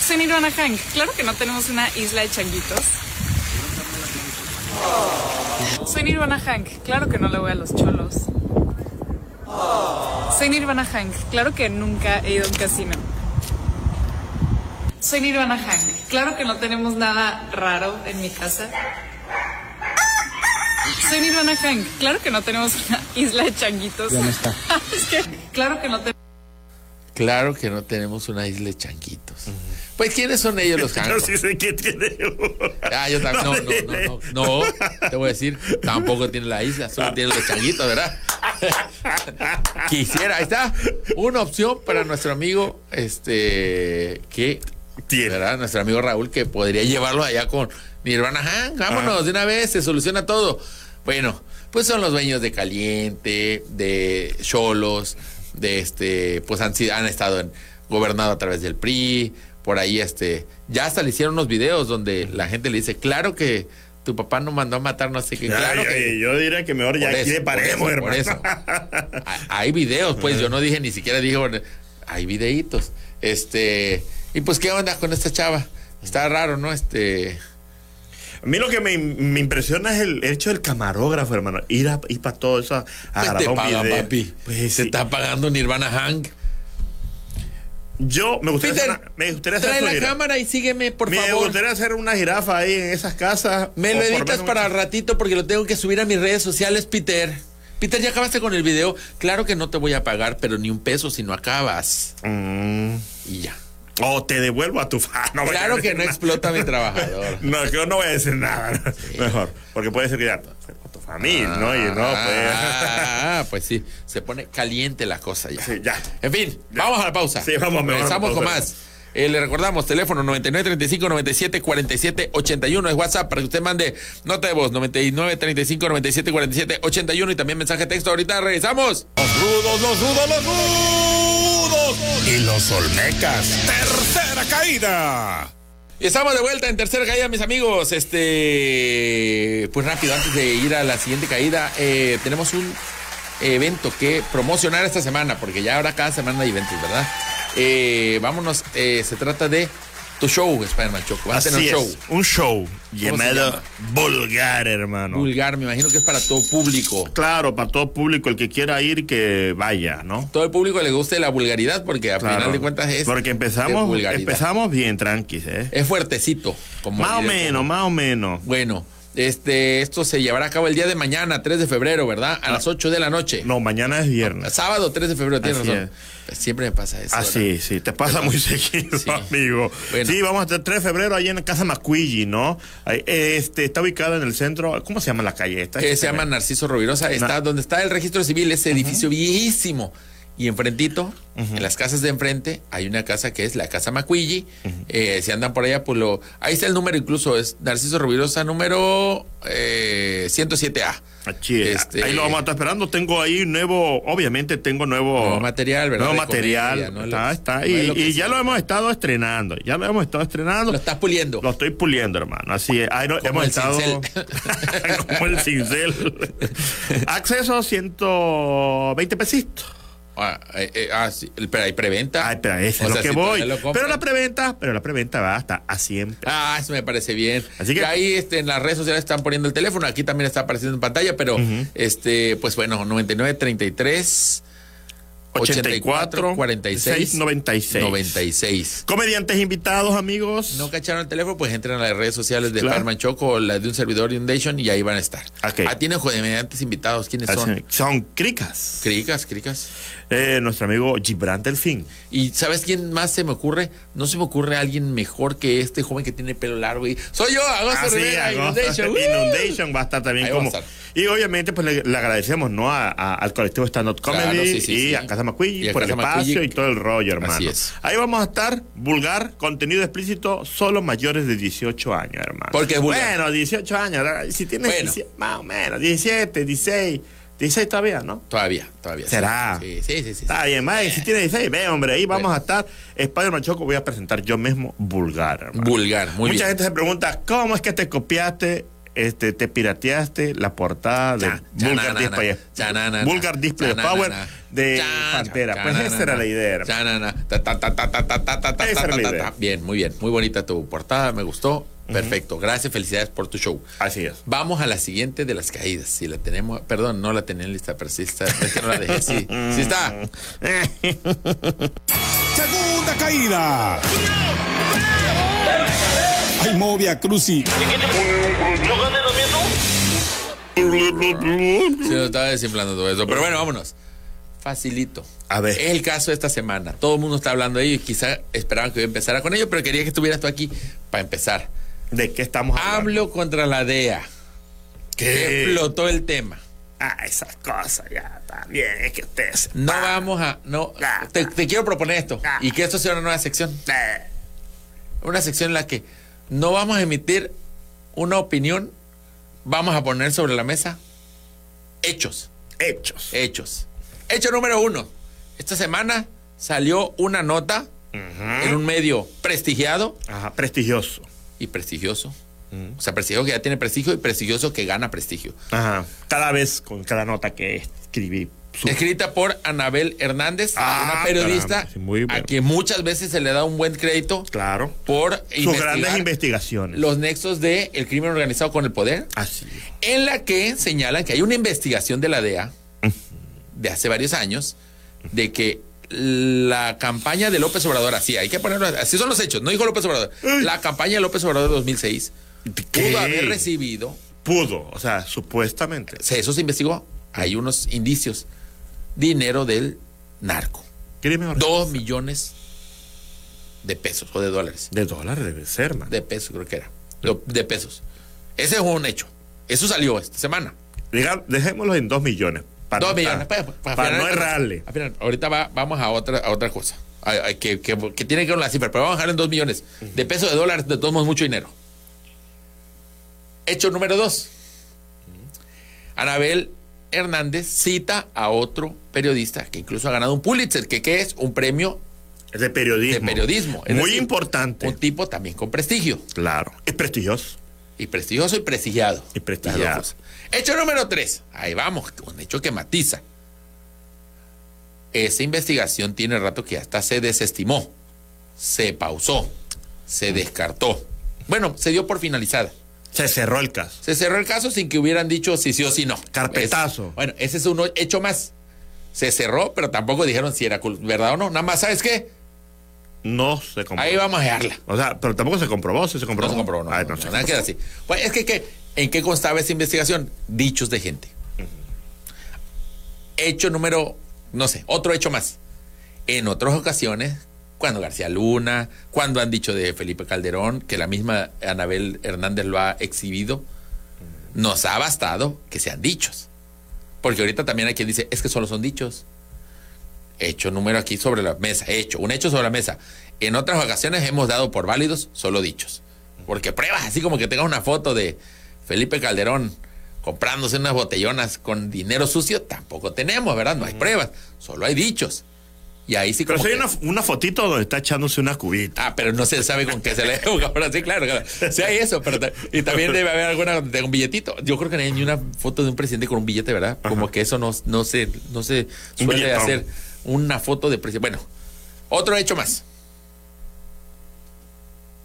Soy Nirvana Hank. Claro que no tenemos una isla de changuitos. Soy Nirvana Hank. Claro que no le voy a los cholos. Soy Nirvana Hank. Claro que nunca he ido a un casino. Soy Nirvana Hank. Claro que no tenemos nada raro en mi casa. Soy Nirvana Hank. Claro que no tenemos una isla de changuitos. es que, claro que no tenemos. Claro que no tenemos una isla de changuitos. Pues, ¿quiénes son ellos los Yo Hank? sí sé que tiene. Ah, yo también. No, no, no, no, no. Te voy a decir, tampoco tiene la isla, solo tiene los changuitos, ¿verdad? Quisiera, ahí está. Una opción para nuestro amigo, este, que Tiene. ¿verdad? Nuestro amigo Raúl, que podría llevarlo allá con Nirvana Hank. Vámonos, de una vez, se soluciona todo. Bueno, pues son los dueños de Caliente, de Cholos, de este, pues han, sido- han estado en, gobernado a través del PRI, por ahí este, ya hasta le hicieron unos videos donde la gente le dice, claro que tu papá no mandó a matar, no sé qué, Ya, claro ya, que... yo diría que mejor ya Por aquí eso, le paremos, por hermano. eso, por eso. Hay- Hay videos, pues yo no dije ni siquiera dije, bueno, hay videitos. Este, y pues qué onda con esta chava? Está raro, ¿no? Este, A mí lo que me, me impresiona es el hecho del camarógrafo, hermano. Ir, a, ir para todo eso a, pues te un paga, video. papi. Pues Se sí. está pagando Nirvana Hank. Yo me gustaría, Peter, hacer, una, me gustaría hacer trae una la jirafa. cámara y sígueme, por me favor. gustaría hacer una jirafa ahí en esas casas. Me lo editas para ratito porque lo tengo que subir a mis redes sociales, Peter. Peter, ¿ya acabaste con el video? Claro que no te voy a pagar, pero ni un peso si no acabas. Mm. Y ya. O te devuelvo a tu fan. No Claro que no nada. explota a mi trabajador. No, yo no voy a decir nada. Mejor. Porque puede ser que ya. Con tu familia, ¿no? Y no, pues. Ah, pues sí, se pone caliente la cosa ya. Sí, ya. En fin, vamos a la pausa. Sí, vamos mejor Regresamos con más. Eh, le recordamos, teléfono 9935 97 47 81 es WhatsApp para que usted mande nota de voz 99 35 97 47 81 y también mensaje de texto. Ahorita regresamos. Los rudos, los rudos, los rudos. Y los Olmecas. Tercera caída. Y estamos de vuelta en tercera caída, mis amigos. Este, pues rápido, antes de ir a la siguiente caída, eh, tenemos un evento que promocionar esta semana, porque ya ahora cada semana hay eventos, ¿verdad? Eh, vámonos, eh, se trata de tu show, Spider-Man Choco. Va a tener show. es, un show llamado llama? Vulgar, hermano. Vulgar, me imagino que es para todo público. Claro, para todo público, el que quiera ir, que vaya, ¿no? Todo el público le guste la vulgaridad, porque a Claro. final de cuentas es. Porque empezamos, empezamos bien tranquis, ¿eh? Es fuertecito. Como Más o menos, más o menos. Bueno, este, esto se llevará a cabo el día de mañana, 3 de febrero, ¿verdad? A las 8 de la noche. No, mañana es viernes. Sábado 3 de febrero, tienes Así razón. Siempre me pasa eso. Ah, ¿verdad? sí, sí, te pasa muy seguido, Sí. amigo. Bueno. Sí, vamos a estar 3 de febrero ahí en Casa Macuigi, ¿no? Este, está ubicada en el centro, ¿cómo se llama la calle esta? Que se llama Narciso Rovirosa. Está Na- donde está el registro civil, ese edificio viejísimo. Y enfrentito, en las casas de enfrente, hay una casa que es la Casa Macuigi. Eh, si andan por allá, pues lo. Ahí está el número, incluso es Narciso Rovirosa, número eh, 107A. Aquí, Este- ahí lo vamos a estar esperando. Tengo ahí nuevo, obviamente tengo nuevo, Nuevo material, ¿verdad? Nuevo material. comedia, ¿no? Está, está. Y, ya sea. lo hemos estado estrenando. Ya lo hemos estado estrenando. Lo estás puliendo. Lo estoy puliendo, hermano. Así es. Ahí no- hemos el estado. como el cincel. Acceso 120 pesitos. Ah, eh, eh, ah, sí, pero hay preventa. Ay, pero eso O es lo que si voy. lo. Pero la preventa, pero la preventa va hasta a 100 Ah, eso me parece bien. Así que- Y ahí este, en las redes sociales están poniendo el teléfono, aquí también está apareciendo en pantalla, pero este, pues bueno, 99 33 84 46 96. 96. Comediantes invitados, amigos. No cacharon el teléfono, pues entren a las redes sociales de Claro. Farman Choco o la de un servidor Inundation y ahí van a estar. Ok. Ah, tienen comediantes invitados. ¿Quiénes son? Así- Son cricas. Cricas, cricas. Eh, nuestro amigo Gibran Delfín. ¿Y sabes quién más se me ocurre? No se me ocurre alguien mejor que este joven que tiene pelo largo y soy yo, Agosto Ah, sí, Rivera, Agosto. Inundation. Inundation va a estar también Ahí va a como. estar. Y obviamente, pues le, le agradecemos, ¿no? A, a- al colectivo Stand Up Comedy Claro, sí, sí, y sí. a Casa Macuilli por el espacio Macuilli. y todo el rollo, hermano. Así es. Ahí vamos a estar, vulgar, contenido explícito, solo mayores de 18 años, hermano. ¿Por qué vulgar? Bueno, 18 años, si tienes Bueno. 17, más o menos, 17, 16, 16 todavía, ¿no? Todavía, todavía. ¿Será? Sí, sí, sí. sí. Está bien, más, si tienes 16, ve, hombre, ahí vamos Bueno. a estar. Spider Machoco voy a presentar yo mismo vulgar, hermano. Vulgar, muy Mucha bien. gente se pregunta, ¿cómo es que te copiaste, este, te pirateaste la portada de Vulgar Display, Vulgar Display Power de Pantera. Pues esa era la idea. Bien, muy bien. Muy bonita tu portada, me gustó. Perfecto, gracias, felicidades por tu show. Así es. Vamos a la siguiente de las caídas. Si la tenemos, perdón, no la tenía lista, pero sí está. Es que no la dejé. Sí, sí está. Segunda caída. Ay, Movia Cruci. Sí, no estaba desinflando todo eso. Pero bueno, vámonos. Facilito. A ver. El caso de esta semana. Todo el mundo está hablando de ello y quizá esperaban que yo empezara con ello, pero quería que estuvieras tú aquí para empezar. ¿De qué estamos hablando? Hablo contra la DEA. ¿Qué? Explotó el tema. Ah, esas cosas ya también. Es que ustedes. No vamos a. No, Ah. te, te quiero proponer esto. Ah. Y que esto sea una nueva sección. Una sección en la que no vamos a emitir una opinión. Vamos a poner sobre la mesa hechos. hechos. Hechos. Hecho número uno. Esta semana salió una nota en un medio prestigiado Ajá, prestigioso. y prestigioso. O sea, prestigioso que ya tiene prestigio y prestigioso que gana prestigio. Ajá. Cada vez con cada nota que escribí. Su- Escrita por Anabel Hernández, Ah, una periodista caramba, sí, muy a quien muchas veces se le da un buen crédito Claro. por Sus grandes investigaciones. los nexos del el crimen organizado con el poder, Así. en la que señalan que hay una investigación de la DEA de hace varios años de que la campaña de López Obrador, así hay que ponerlo, así son los hechos, no dijo López Obrador, la campaña de López Obrador de 2006 ¿Qué? pudo haber recibido, Pudo, o sea, supuestamente. eso se investigó, hay unos indicios, dinero del narco, dos millones de pesos o de dólares, De dólares debe ser, man. de pesos creo que era, de- de pesos. Ese es un hecho, eso salió esta semana. Diga- dejémoslo en dos millones. Para Dos millones. Para, para- para al no errarle. ahorita va- vamos a otra, a otra cosa. Que, que- que tiene que ver con la cifra, pero vamos a dejarlo en dos millones. De pesos, de dólares, de todos modos, mucho dinero. Hecho número dos. Anabel Hernández cita a otro periodista que incluso ha ganado un Pulitzer, que ¿qué es? Un premio de periodismo. de periodismo. Es Muy decir, importante. Un tipo también con prestigio. Claro. Es prestigioso. Y prestigioso y prestigiado. Y prestigiado. Hecho número tres. Ahí vamos, un hecho que matiza. Esa investigación tiene rato que hasta se desestimó, se pausó, se descartó. Bueno, se dio por finalizada. Se cerró el caso. Se cerró el caso sin que hubieran dicho si sí o si no. Carpetazo. Es- bueno, ese es un hecho más. Se cerró, pero tampoco dijeron si era verdad o no. Nada más, ¿sabes qué? No se comprobó. Ahí vamos a dejarla. O sea, pero tampoco se comprobó. Sí se comprobó. No se comprobó, no. Ay, no, no no, se nada queda así. Pues es que, que, ¿en qué constaba esa investigación? Dichos de gente. Hecho número, no sé, otro hecho más. En otras ocasiones, cuando García Luna, cuando han dicho de Felipe Calderón, que la misma Anabel Hernández lo ha exhibido, nos ha bastado que sean dichos. Porque ahorita también hay quien dice, es que solo son dichos. Hecho número aquí sobre la mesa, hecho, un hecho sobre la mesa. En otras ocasiones hemos dado por válidos solo dichos. Porque pruebas, así como que tengas una foto de Felipe Calderón comprándose unas botellonas con dinero sucio, tampoco tenemos, ¿verdad? No hay pruebas, solo hay dichos. Y ahí sí Pero si hay que- una, una fotito donde está echándose una cubita. Ah, pero no se sabe con qué se le ahora sí, claro, claro. Sí hay eso, pero y también debe haber alguna donde tenga un billetito. Yo creo que no hay ni una foto de un presidente con un billete, ¿verdad? Como que eso no, no se, no se suele hacer una foto de presidente. Bueno, otro hecho más.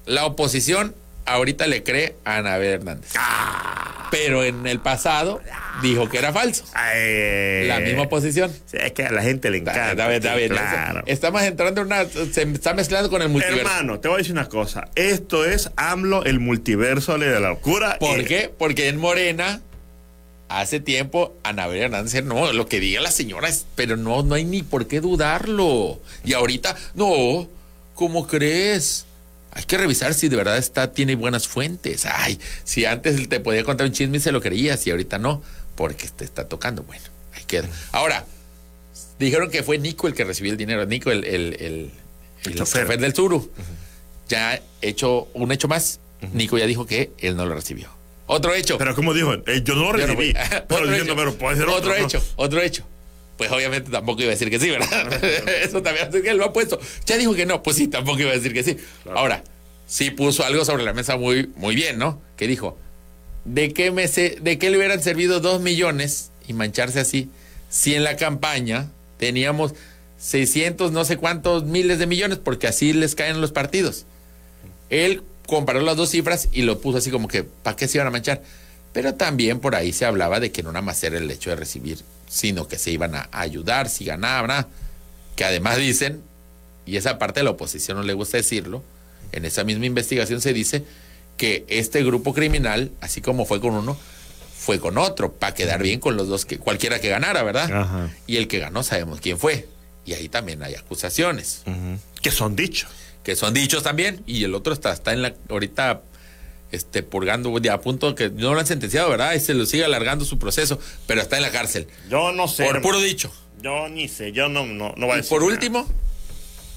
La oposición ahorita le cree a Anabel Hernández. Pero en el pasado dijo que era falso. La misma oposición. sí, es que a la gente le encanta. Está está sí, bien. Claro. Estamos entrando en una. Se está mezclando con el multiverso. Hermano, te voy a decir una cosa. Esto es AMLO, el multiverso de la locura. ¿Por Eh, qué? Porque en Morena, hace tiempo, Anabel Hernández, no, lo que diga la señora es, pero no, no hay ni por qué dudarlo. Y ahorita, no, ¿cómo crees? Hay que revisar si de verdad está, tiene buenas fuentes. Ay, si antes te podía contar un chisme y se lo creías y ahorita no, porque te está tocando. Bueno, ahí queda. Ahora, dijeron que fue Nico el que recibió el dinero. Nico, el, el, el, el chofer. del Suru. Ya hecho un hecho más. Nico ya dijo que él no lo recibió. Otro hecho. Pero como dijo, Eh, yo no lo Yo no recibí. pero Otro diciendo, hecho. pero puede ser otro otro. ¿no? hecho, otro hecho. Pues obviamente tampoco iba a decir que sí, ¿verdad? Eso también así que él lo ha puesto. Ya dijo que no, pues sí, tampoco iba a decir que sí. Ahora, sí puso algo sobre la mesa muy, muy bien, ¿no? Que dijo, ¿de qué, me se- ¿de qué le hubieran servido dos millones y mancharse así si en la campaña teníamos 600, no sé cuántos miles de millones, porque así les caen los partidos? Él comparó las dos cifras y lo puso así como que, ¿para qué se iban a manchar? Pero también por ahí se hablaba de que no nada más era el hecho de recibir, sino que se iban a ayudar si ganaban. ah, Que además dicen, y esa parte de la oposición no le gusta decirlo, en esa misma investigación se dice que este grupo criminal, así como fue con uno, fue con otro, para quedar bien con los dos, que cualquiera que ganara, ¿verdad? Ajá. Y el que ganó sabemos quién fue. Y ahí también hay acusaciones. Que son dichos. que son dichos también, y el otro está, está en la, ahorita este, purgando, a punto que no lo han sentenciado, ¿verdad? Y se lo sigue alargando su proceso, pero está en la cárcel. Yo no sé. Por hermano. puro dicho. Yo ni sé, yo no, no, no voy a Y decir por nada. último,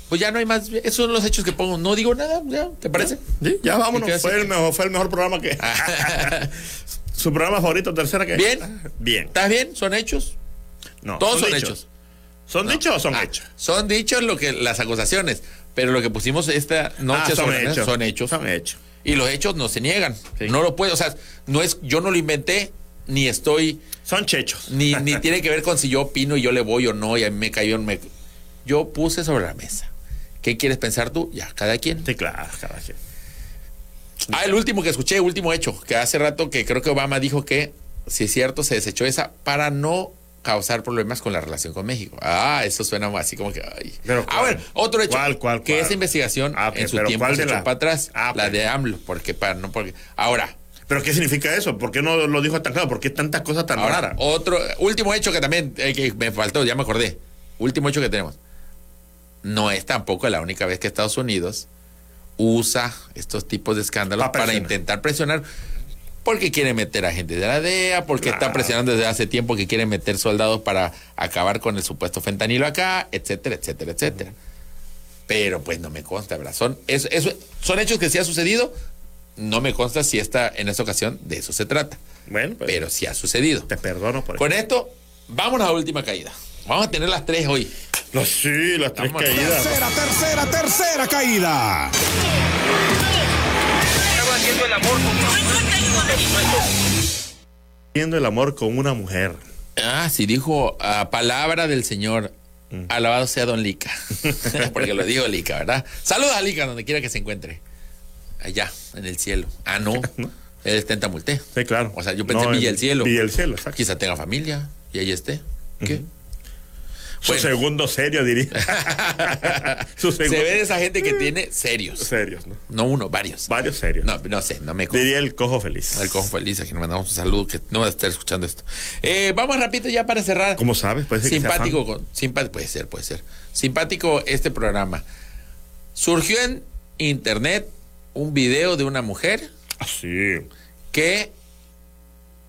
pues ya no hay más. Esos son los hechos que pongo. No digo nada, ya, ¿te parece? Sí, ya vámonos. ¿Qué Fue el, mejor, fue el mejor programa que. Su programa favorito, tercera que. Bien. Bien. ¿Estás bien? ¿Son hechos? No, Todos son hechos. ¿Son dichos o son Ah, hechos? Son dichos lo que las acusaciones, pero lo que pusimos esta noche Ah, son sobre la mesa hechos. son hechos. Son hechos. Y los hechos no se niegan. Sí. No lo puedo, o sea, no es, yo no lo inventé, ni estoy, Son chechos. ni, ni tiene que ver con si yo opino y yo le voy o no, y a mí me cayó, me, yo puse sobre la mesa. ¿Qué quieres pensar tú? Ya, cada quien. Sí, claro, cada quien. Ah, el último que escuché, último hecho, que hace rato que creo que Obama dijo que, si es cierto, se desechó esa para no causar problemas con la relación con México. Ah, eso suena así como que... Ay. Pero a ver, otro hecho. ¿Cuál, cuál, Que esa investigación Ah, en su tiempo ¿cuál se de echó la- para atrás, Ah, la de AMLO, porque para no porque ahora ¿Pero qué significa eso? ¿Por qué no lo dijo tan claro? ¿Por qué tantas cosas tan Ahora, raras? otro, último hecho que también eh, que me faltó, ya me acordé. Último hecho que tenemos. No es tampoco la única vez que Estados Unidos usa estos tipos de escándalos Pa' para intentar presionar. Porque quiere meter a gente de la DEA, porque está presionando desde hace tiempo que quiere meter soldados para acabar con el supuesto fentanilo acá, etcétera, etcétera, etcétera. Pero pues no me consta, ¿verdad? Son, eso, eso- son hechos que sí ha sucedido. No me consta si esta, en esta ocasión de eso se trata. Bueno, pues Pero sí ha sucedido. te perdono por eso. Con esto, vámonos a la última caída. Vamos a tener las tres hoy. No, sí, las tres Vamos. caídas. Tercera, tercera, tercera caída. Estaba haciendo el amor con Haciendo el amor con una mujer. Ah, sí, dijo a palabra del Señor. Alabado sea Don Lica. Porque lo dijo Lica, ¿verdad? Saluda a Lica donde quiera que se encuentre. Allá, en el cielo. Ah, no. Él está en Tamulté. Sí, claro. O sea, yo pensé No, en Villa del Cielo. Villa del Cielo, exacto. Quizá tenga familia y ahí esté. ¿Qué? Su segundo serio, diría. Su Se segundo. ve de esa gente que tiene serios. Serios, ¿no? No uno, varios. Varios serios. No, no sé, no me consta. Diría el cojo feliz. Al cojo feliz, a quien le mandamos un saludo, que no va a estar escuchando esto. Eh, vamos rapidito ya para cerrar. ¿Cómo sabes? Puede ser que sea Simpático, con- puede ser, puede ser. Simpático este programa. Surgió en internet un video de una mujer Ah, sí. que,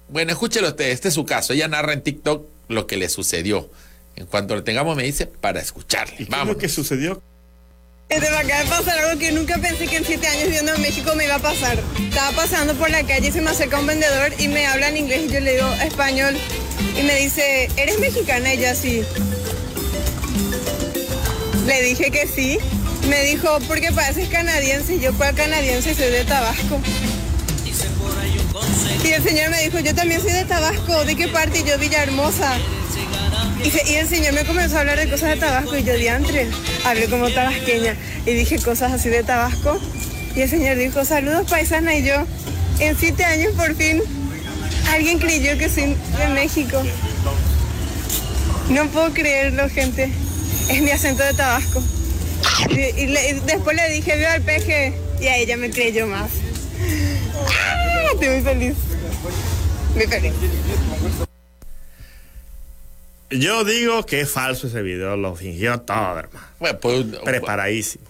bueno, escúchelo usted, este es su caso. Ella narra en TikTok lo que le sucedió. En cuanto lo tengamos, me dice para escucharle. ¿Y qué es Vamos. lo que sucedió? Este, me acaba de pasar algo que nunca pensé que en siete años viviendo en México me iba a pasar. Estaba pasando por la calle y se me acerca un vendedor y me habla en inglés y yo le digo español. Y me dice, ¿eres mexicana? Y yo así. Le dije que sí. Me dijo, porque pareces canadiense. Y yo, ¿cuál canadiense? Soy de Tabasco. Y el señor me dijo, yo también soy de Tabasco. ¿De qué parte? Y yo, Villahermosa. Y, el señor me comenzó a hablar de cosas de Tabasco y yo diantre, hablé como tabasqueña y dije cosas así de Tabasco. Y el señor dijo, saludos paisana y yo, en siete años por fin, alguien creyó que soy de México. No puedo creerlo, gente. Es mi acento de Tabasco. Y, después le dije, veo al peje y a ella me creyó más. Estoy muy feliz. Muy feliz. Yo digo que es falso ese video, lo fingió todo, hermano. Bueno, pues, Preparadísimo.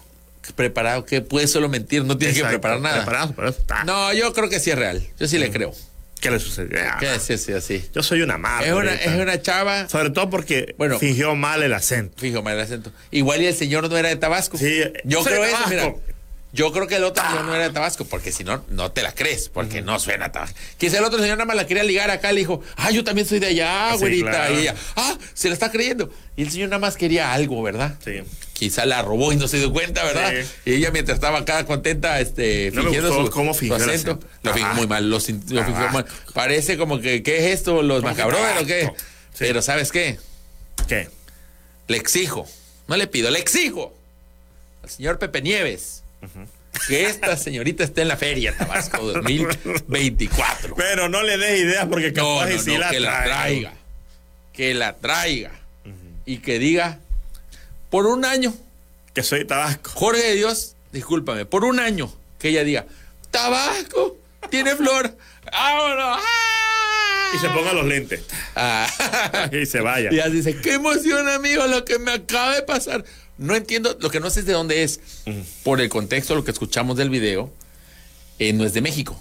preparado, que puede solo mentir, no tiene que preparar nada. Preparado, pero eso está. No, yo creo que sí es real. Yo sí le creo. ¿Qué le sucedió? Ah, Que sí, sí, así. Yo soy una mala. Es una, es chava. Sobre todo porque Bueno. fingió mal el acento. Fijo, mal el acento. Igual y el señor no era de Tabasco. Sí, yo creo eso, mira. Yo creo que el otro señor no era de Tabasco, porque si no, no te la crees, porque no suena a Tabasco. Quizá el otro señor nada más la quería ligar acá, le dijo, ah, yo también soy de allá, Sí, güerita. claro. Y ella, ah, se la está creyendo. Y el señor nada más quería algo, ¿verdad? Sí. Quizá la robó y no se dio cuenta, ¿verdad? Sí. Y ella mientras estaba acá contenta, este, No me fingiendo gustó su, cómo su acento. Lo fingió Ajá. muy mal, lo, lo fingió mal. Parece como que, ¿qué es esto? ¿Los macabrones o qué? Sí. Pero ¿sabes qué? ¿Qué? Le exijo, no le pido, le exijo al señor Pepe Nieves que esta señorita esté en la feria Tabasco 2024. Pero no le des ideas porque capaz no, la que la trae. traiga. Que la traiga. Y que diga, por un año, Que soy Tabasco. Jorge de Dios, discúlpame, por un año, que ella diga, Tabasco, tiene flor, vámonos. ¡ah! Y se ponga los lentes. Ah. Y se vaya. Y ella dice, qué emoción, amigo, lo que me acaba de pasar. No entiendo, lo que no sé es de dónde es. Por el contexto, lo que escuchamos del video, eh, no es de México.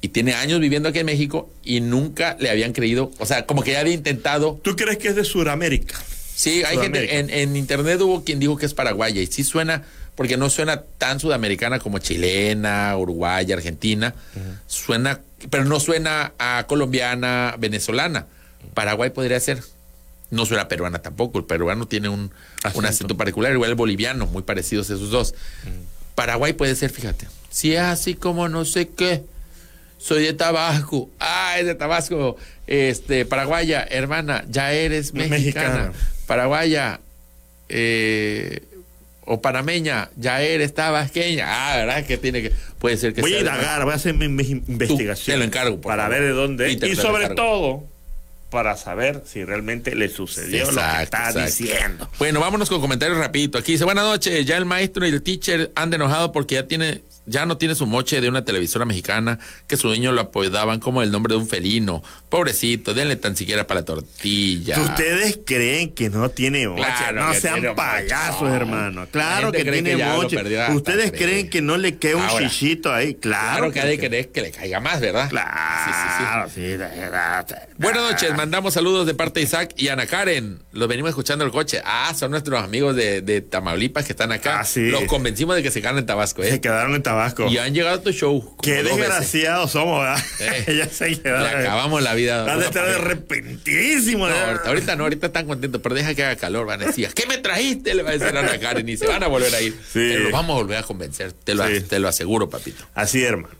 Y tiene años viviendo aquí en México y nunca le habían creído, o sea, como que ya había intentado. ¿Tú crees que es de Sudamérica? Sí, hay gente, en, en internet hubo quien dijo que es paraguaya y sí suena, porque no suena tan sudamericana como chilena, uruguaya, argentina, suena, pero no suena a colombiana, venezolana. Paraguay podría ser. No suena peruana tampoco, el peruano tiene un, un Acento. acento particular, igual el boliviano, muy parecidos esos dos. Paraguay puede ser, fíjate. Si es así como no sé qué. Soy de Tabasco. Ah, es de Tabasco. Este, paraguaya, hermana, ya eres mexicana. Mexicana. Paraguaya, eh, o panameña, ya eres tabasqueña. Ah, ¿verdad? Que tiene que. Puede ser que Voy a sea indagar, voy a hacer mi, investigación. te lo encargo, por Para favor. ver de dónde. Y sobre encargo. todo, para saber si realmente le sucedió lo que está exacto. diciendo. Bueno, vámonos con comentarios rapidito. Aquí dice, buenas noches, ya el maestro y el teacher han enojado porque ya tiene, ya no tiene su moche de una televisora mexicana que su dueño lo apodaban como el nombre de un felino. Pobrecito, denle tan siquiera para la tortilla. ¿Ustedes creen que no tiene moche? Claro no que sean moche. payasos, No. hermano. La Claro que que tiene moche. ¿Ustedes cree. creen que no le queda un Ahora, chichito ahí? Claro, Claro que ha de sí. querer que le caiga más, ¿verdad? Claro, Sí, sí, sí. Buenas noches, mandamos saludos de parte de Isaac y Ana Karen. Los venimos escuchando el coche. Ah, son nuestros amigos de, de Tamaulipas que están acá. Ah, sí. Los convencimos de que se ganen en Tabasco, Se ¿eh? quedaron en Tabasco. Y han llegado a tu show. Qué desgraciados somos, ¿verdad? Eh. se Le acabamos la vida. a de una estar de repentísimo. No, ahorita, ahorita no, ahorita están contentos, pero deja que haga calor, van a decir, ¿qué me trajiste? Le va a decir a Ana Karen y se van a volver a ir. Sí. Te lo vamos a volver a convencer, te lo, Sí. te lo aseguro, papito. Así, hermano.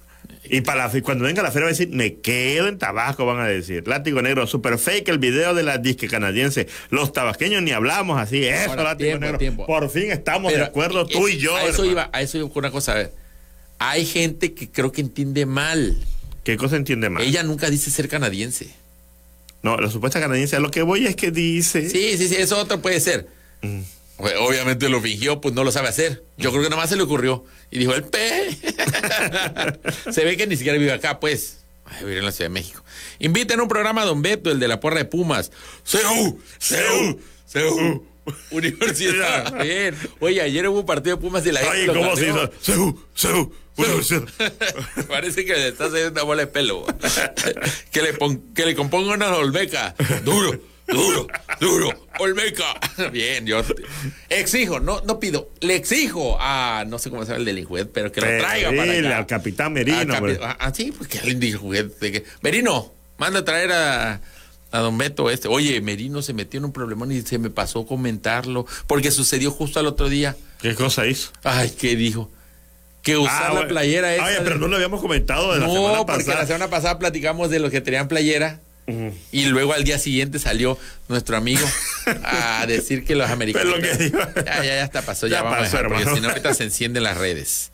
Y para la, cuando venga la feria va a decir, me quedo en Tabasco, van a decir. Látigo negro, super fake el video de la disque canadiense. Los tabasqueños ni hablamos así. Eso, Ahora, látigo tiempo, negro. tiempo. Por fin estamos Pero, de acuerdo tú y yo. A eso, hermano. iba, a eso iba con una cosa, a ver. Hay gente que creo que entiende mal. ¿Qué cosa entiende más? Ella nunca dice ser canadiense. No, la supuesta canadiense, a lo que voy es que dice. Sí, sí, sí, eso otro puede ser. Mm. Obviamente lo fingió, pues no lo sabe hacer. Yo creo que nomás se le ocurrió. Y dijo, el P. se ve que ni siquiera vive acá, pues. Ay, vive en la Ciudad de México. Inviten a un programa a Don Beto, el de la porra de Pumas. ¡Seu! ¡Seu! ¡Seu! Universidad. Oye, ayer hubo un partido de Pumas de la lo ¿cómo se hizo? Seu, seu. Parece que le está haciendo una bola de pelo. que, le pon- que le componga una olmeca. Duro, duro, duro. Olmeca. Bien, yo te- exijo, no, no pido, le exijo a, no sé cómo se llama el delincuente, pero que lo traiga para acá. al capitán Merino, capi- pues. ah, ah, sí, porque el delincuente. Merino, manda a traer a, a don Beto este. Oye, Merino se metió en un problemón y se me pasó comentarlo, porque sucedió justo al otro día. ¿Qué cosa hizo? Ay, ¿qué dijo? Que usar Ah, la bueno. playera esa. Oye, pero no lo habíamos comentado de la no, semana porque pasada. la semana pasada platicamos de los que tenían playera. Y luego al día siguiente salió nuestro amigo a decir que los americanos. Pero que Ya, ya, ya está pasó, ya, Ya vamos pasó, a dejar, porque si no ahorita se encienden las redes.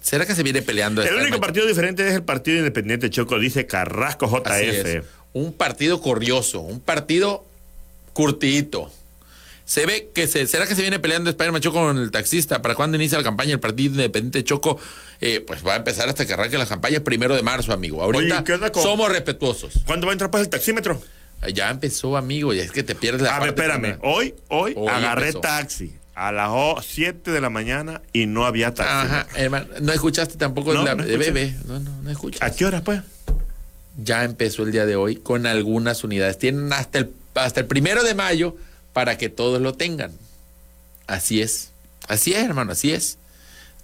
¿Será que se viene peleando? El único partido diferente es el partido independiente Choco, dice Carrasco JF. Un partido corrioso, un partido curtidito. Se ve que se, ¿será que se viene peleando Spider-Man Choco con el taxista? ¿Para cuándo inicia la campaña? El partido independiente Choco, eh, pues va a empezar hasta que arranque la campaña primero de marzo, amigo. Ahorita Oye, ¿qué onda con- somos respetuosos. ¿Cuándo va a entrar pues el taxímetro? Ya empezó, amigo, y es que te pierdes la A ver, espérame. Hoy, hoy, Hoy agarré empezó. taxi a las 7 de la mañana y no había taxi. Ajá, hermano, no escuchaste tampoco No, la no de bebé. No, no, no escuchas. ¿A qué hora, pues? Ya empezó el día de hoy con algunas unidades. Tienen hasta el, hasta el primero de mayo para que todos lo tengan. Así es. Así es, hermano, así es.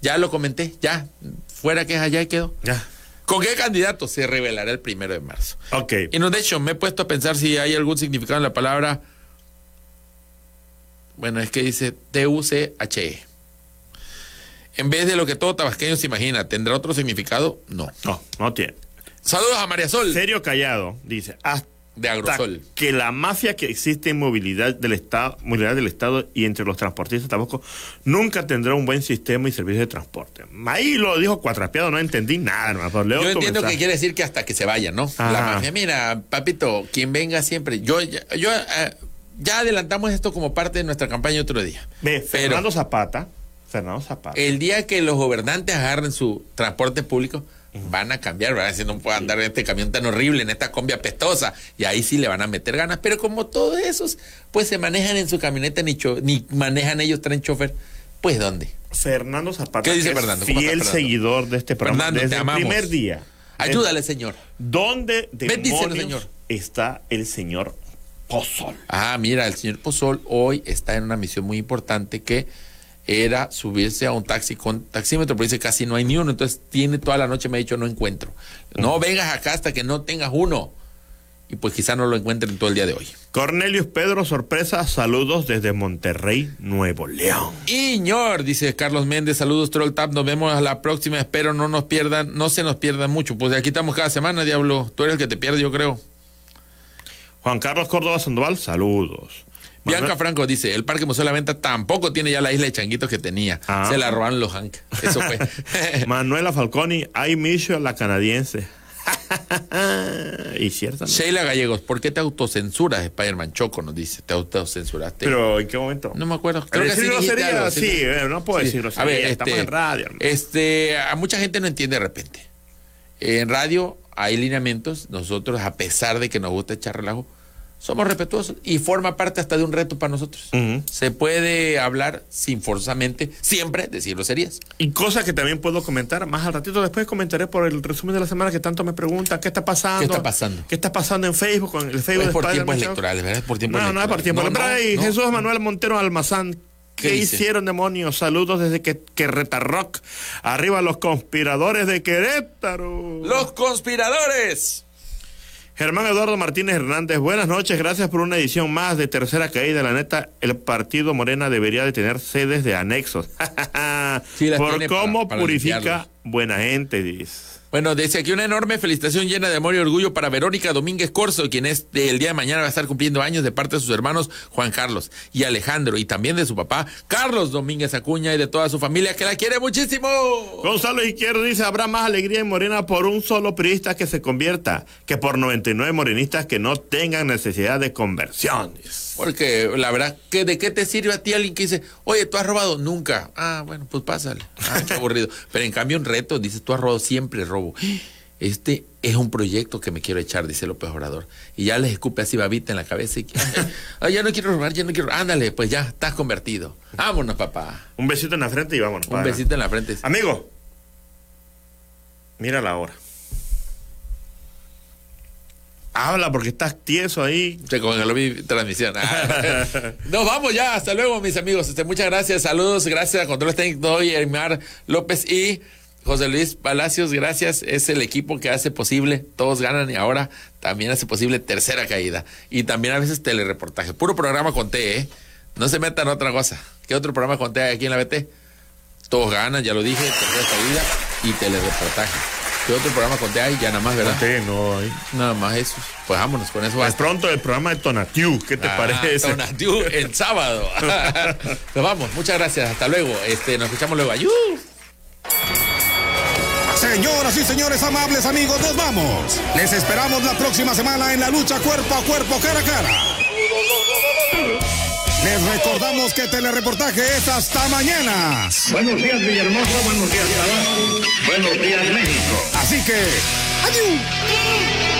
Ya lo comenté, ya. Fuera queja, ya quedó. Ya. ¿Con qué candidato se revelará el primero de marzo? Ok. Y no, de hecho, me he puesto a pensar si hay algún significado en la palabra. Bueno, es que dice T-U-C-H-E. En vez de lo que todo tabasqueño se imagina, ¿tendrá otro significado? No. No, no tiene. Saludos a María Sol Serio callado, dice. Hasta de Agrosol. que la mafia que existe en movilidad del Estado, movilidad del Estado y entre los transportistas tampoco nunca tendrá un buen sistema y servicio de transporte. Ahí lo dijo cuatrapeado, no entendí nada, hermano. leo Yo entiendo que quiere decir que hasta que se vayan, ¿no? Ajá. La mafia, mira, papito, quien venga siempre. Yo, ya- yo eh, ya adelantamos esto como parte de nuestra campaña otro día. Ve, Pero- Fernando Zapata, Fernando Zapata. El día que los gobernantes agarren su transporte público, van a cambiar, van a decir, no puedo andar en este camión tan horrible, en esta combi apestosa, y ahí sí le van a meter ganas. Pero como todos esos, pues se manejan en su camioneta, ni, cho- ni manejan ellos, traen chofer, Pues, ¿dónde? Fernando Zapata, ¿Qué dice que Fernando? ¿Cómo fiel Fernando? seguidor de este programa Fernando, te desde el amamos. primer día. Ayúdale, señor. ¿Dónde demonios señor. está el señor Pozol? Ah, mira, el señor Pozol hoy está en una misión muy importante que era subirse a un taxi con taxímetro, pero dice casi no hay ni uno, entonces tiene toda la noche, me ha dicho, no encuentro. No vengas acá hasta que no tengas uno. Y pues quizá no lo encuentren todo el día de hoy. Cornelius Pedro, sorpresa, saludos desde Monterrey, Nuevo León. Iñor, dice Carlos Méndez, saludos Troll Tap, nos vemos a la próxima, espero no nos pierdan, no se nos pierdan mucho, pues aquí estamos cada semana, Diablo, tú eres el que te pierde, yo creo. Juan Carlos Córdoba Sandoval, saludos. Bianca Franco dice, el Parque Museo de la Venta tampoco tiene ya la isla de changuitos que tenía, Ah. se la robaron los Hank, eso fue. Manuela Falconi, miss you, la canadiense. y cierto. Sheila Gallegos, ¿por qué te autocensuras, Spider-Man Choco? Nos dice, te autocensuraste. Pero ¿en qué momento? no me acuerdo. Creo que sí grosería, algo, sí, eh, no puedo Sí. decir grosería, A ver, estamos este, en radio. hermano. Este, a mucha gente no entiende de repente. En radio hay lineamientos, nosotros, a pesar de que nos gusta echar relajo, somos respetuosos y forma parte hasta de un reto para nosotros. Ujú. Se puede hablar sin forzosamente siempre decir groserías. Y cosas que también puedo comentar más al ratito. Después comentaré por el resumen de la semana que tanto me preguntan. ¿Qué está pasando? ¿Qué está pasando? ¿Qué está pasando en Facebook? Con el Facebook es por tiempos electorales, ¿verdad? Es por tiempos No, no es por tiempo. No, electorales. no, no. Jesús Manuel Montero Almazán. ¿Qué ¿Qué, hicieron, demonios? Saludos desde que, que Rock. Arriba los conspiradores de Querétaro. Los conspiradores. Germán Eduardo Martínez Hernández, buenas noches, gracias por una edición más de Tercera Caída. La neta, el partido Morena debería de tener sedes de anexos. Sí, por para- cómo para purifica limpiarlos. buena gente, dice. Bueno, desde aquí una enorme felicitación llena de amor y orgullo para Verónica Domínguez Corso, quien es el día de mañana va a estar cumpliendo años de parte de sus hermanos Juan Carlos y Alejandro, y también de su papá Carlos Domínguez Acuña y de toda su familia que la quiere muchísimo. Gonzalo Izquierdo dice, habrá más alegría en Morena por un solo priista que se convierta que por 99 morenistas que no tengan necesidad de conversión. Dice. Porque la verdad, que ¿de qué te sirve a ti alguien que dice, oye, tú has robado? Nunca. Ah, bueno, pues pásale. Ah, qué aburrido. Pero en cambio, un reto, dices, tú has robado, siempre robo. Este es un proyecto que me quiero echar, dice López Obrador. Y ya les escupe así babita en la cabeza y que, "Ay, ya no quiero robar, ya no quiero. Ándale, pues ya, estás convertido. Vámonos, papá. Un besito en la frente y vámonos. Un para. besito en la frente. Amigo, mira la hora. Habla porque estás tieso ahí. Se congeló mi transmisión. Ah. Nos vamos ya. Hasta luego, mis amigos. Este, muchas gracias. Saludos. Gracias a Controles Técnicos hoy, Hermar López y José Luis Palacios. Gracias. Es el equipo que hace posible. Todos ganan y ahora también hace posible tercera caída. Y también a veces telereportaje. Puro programa con T, ¿eh? No se metan en otra cosa. ¿Qué otro programa con T hay aquí en la BT? Todos ganan, ya lo dije. Tercera caída y telereportaje. ¿Qué otro programa con T hay? Ya nada más, ¿verdad? No hay. Nada más eso. Pues vámonos con eso. Pues pronto el programa de Tonatiu, ¿qué te Ah, parece? Tonatiu el sábado. nos vamos, muchas gracias, hasta luego. Este, nos escuchamos luego. ¡Ayú! Señoras y señores amables amigos, nos vamos. Les esperamos la próxima semana en la lucha cuerpo a cuerpo, cara a cara. Les recordamos que telereportaje es hasta mañana. Buenos días, Villahermosa. Buenos días, Tabasco. Buenos días, México. Así que, adiós.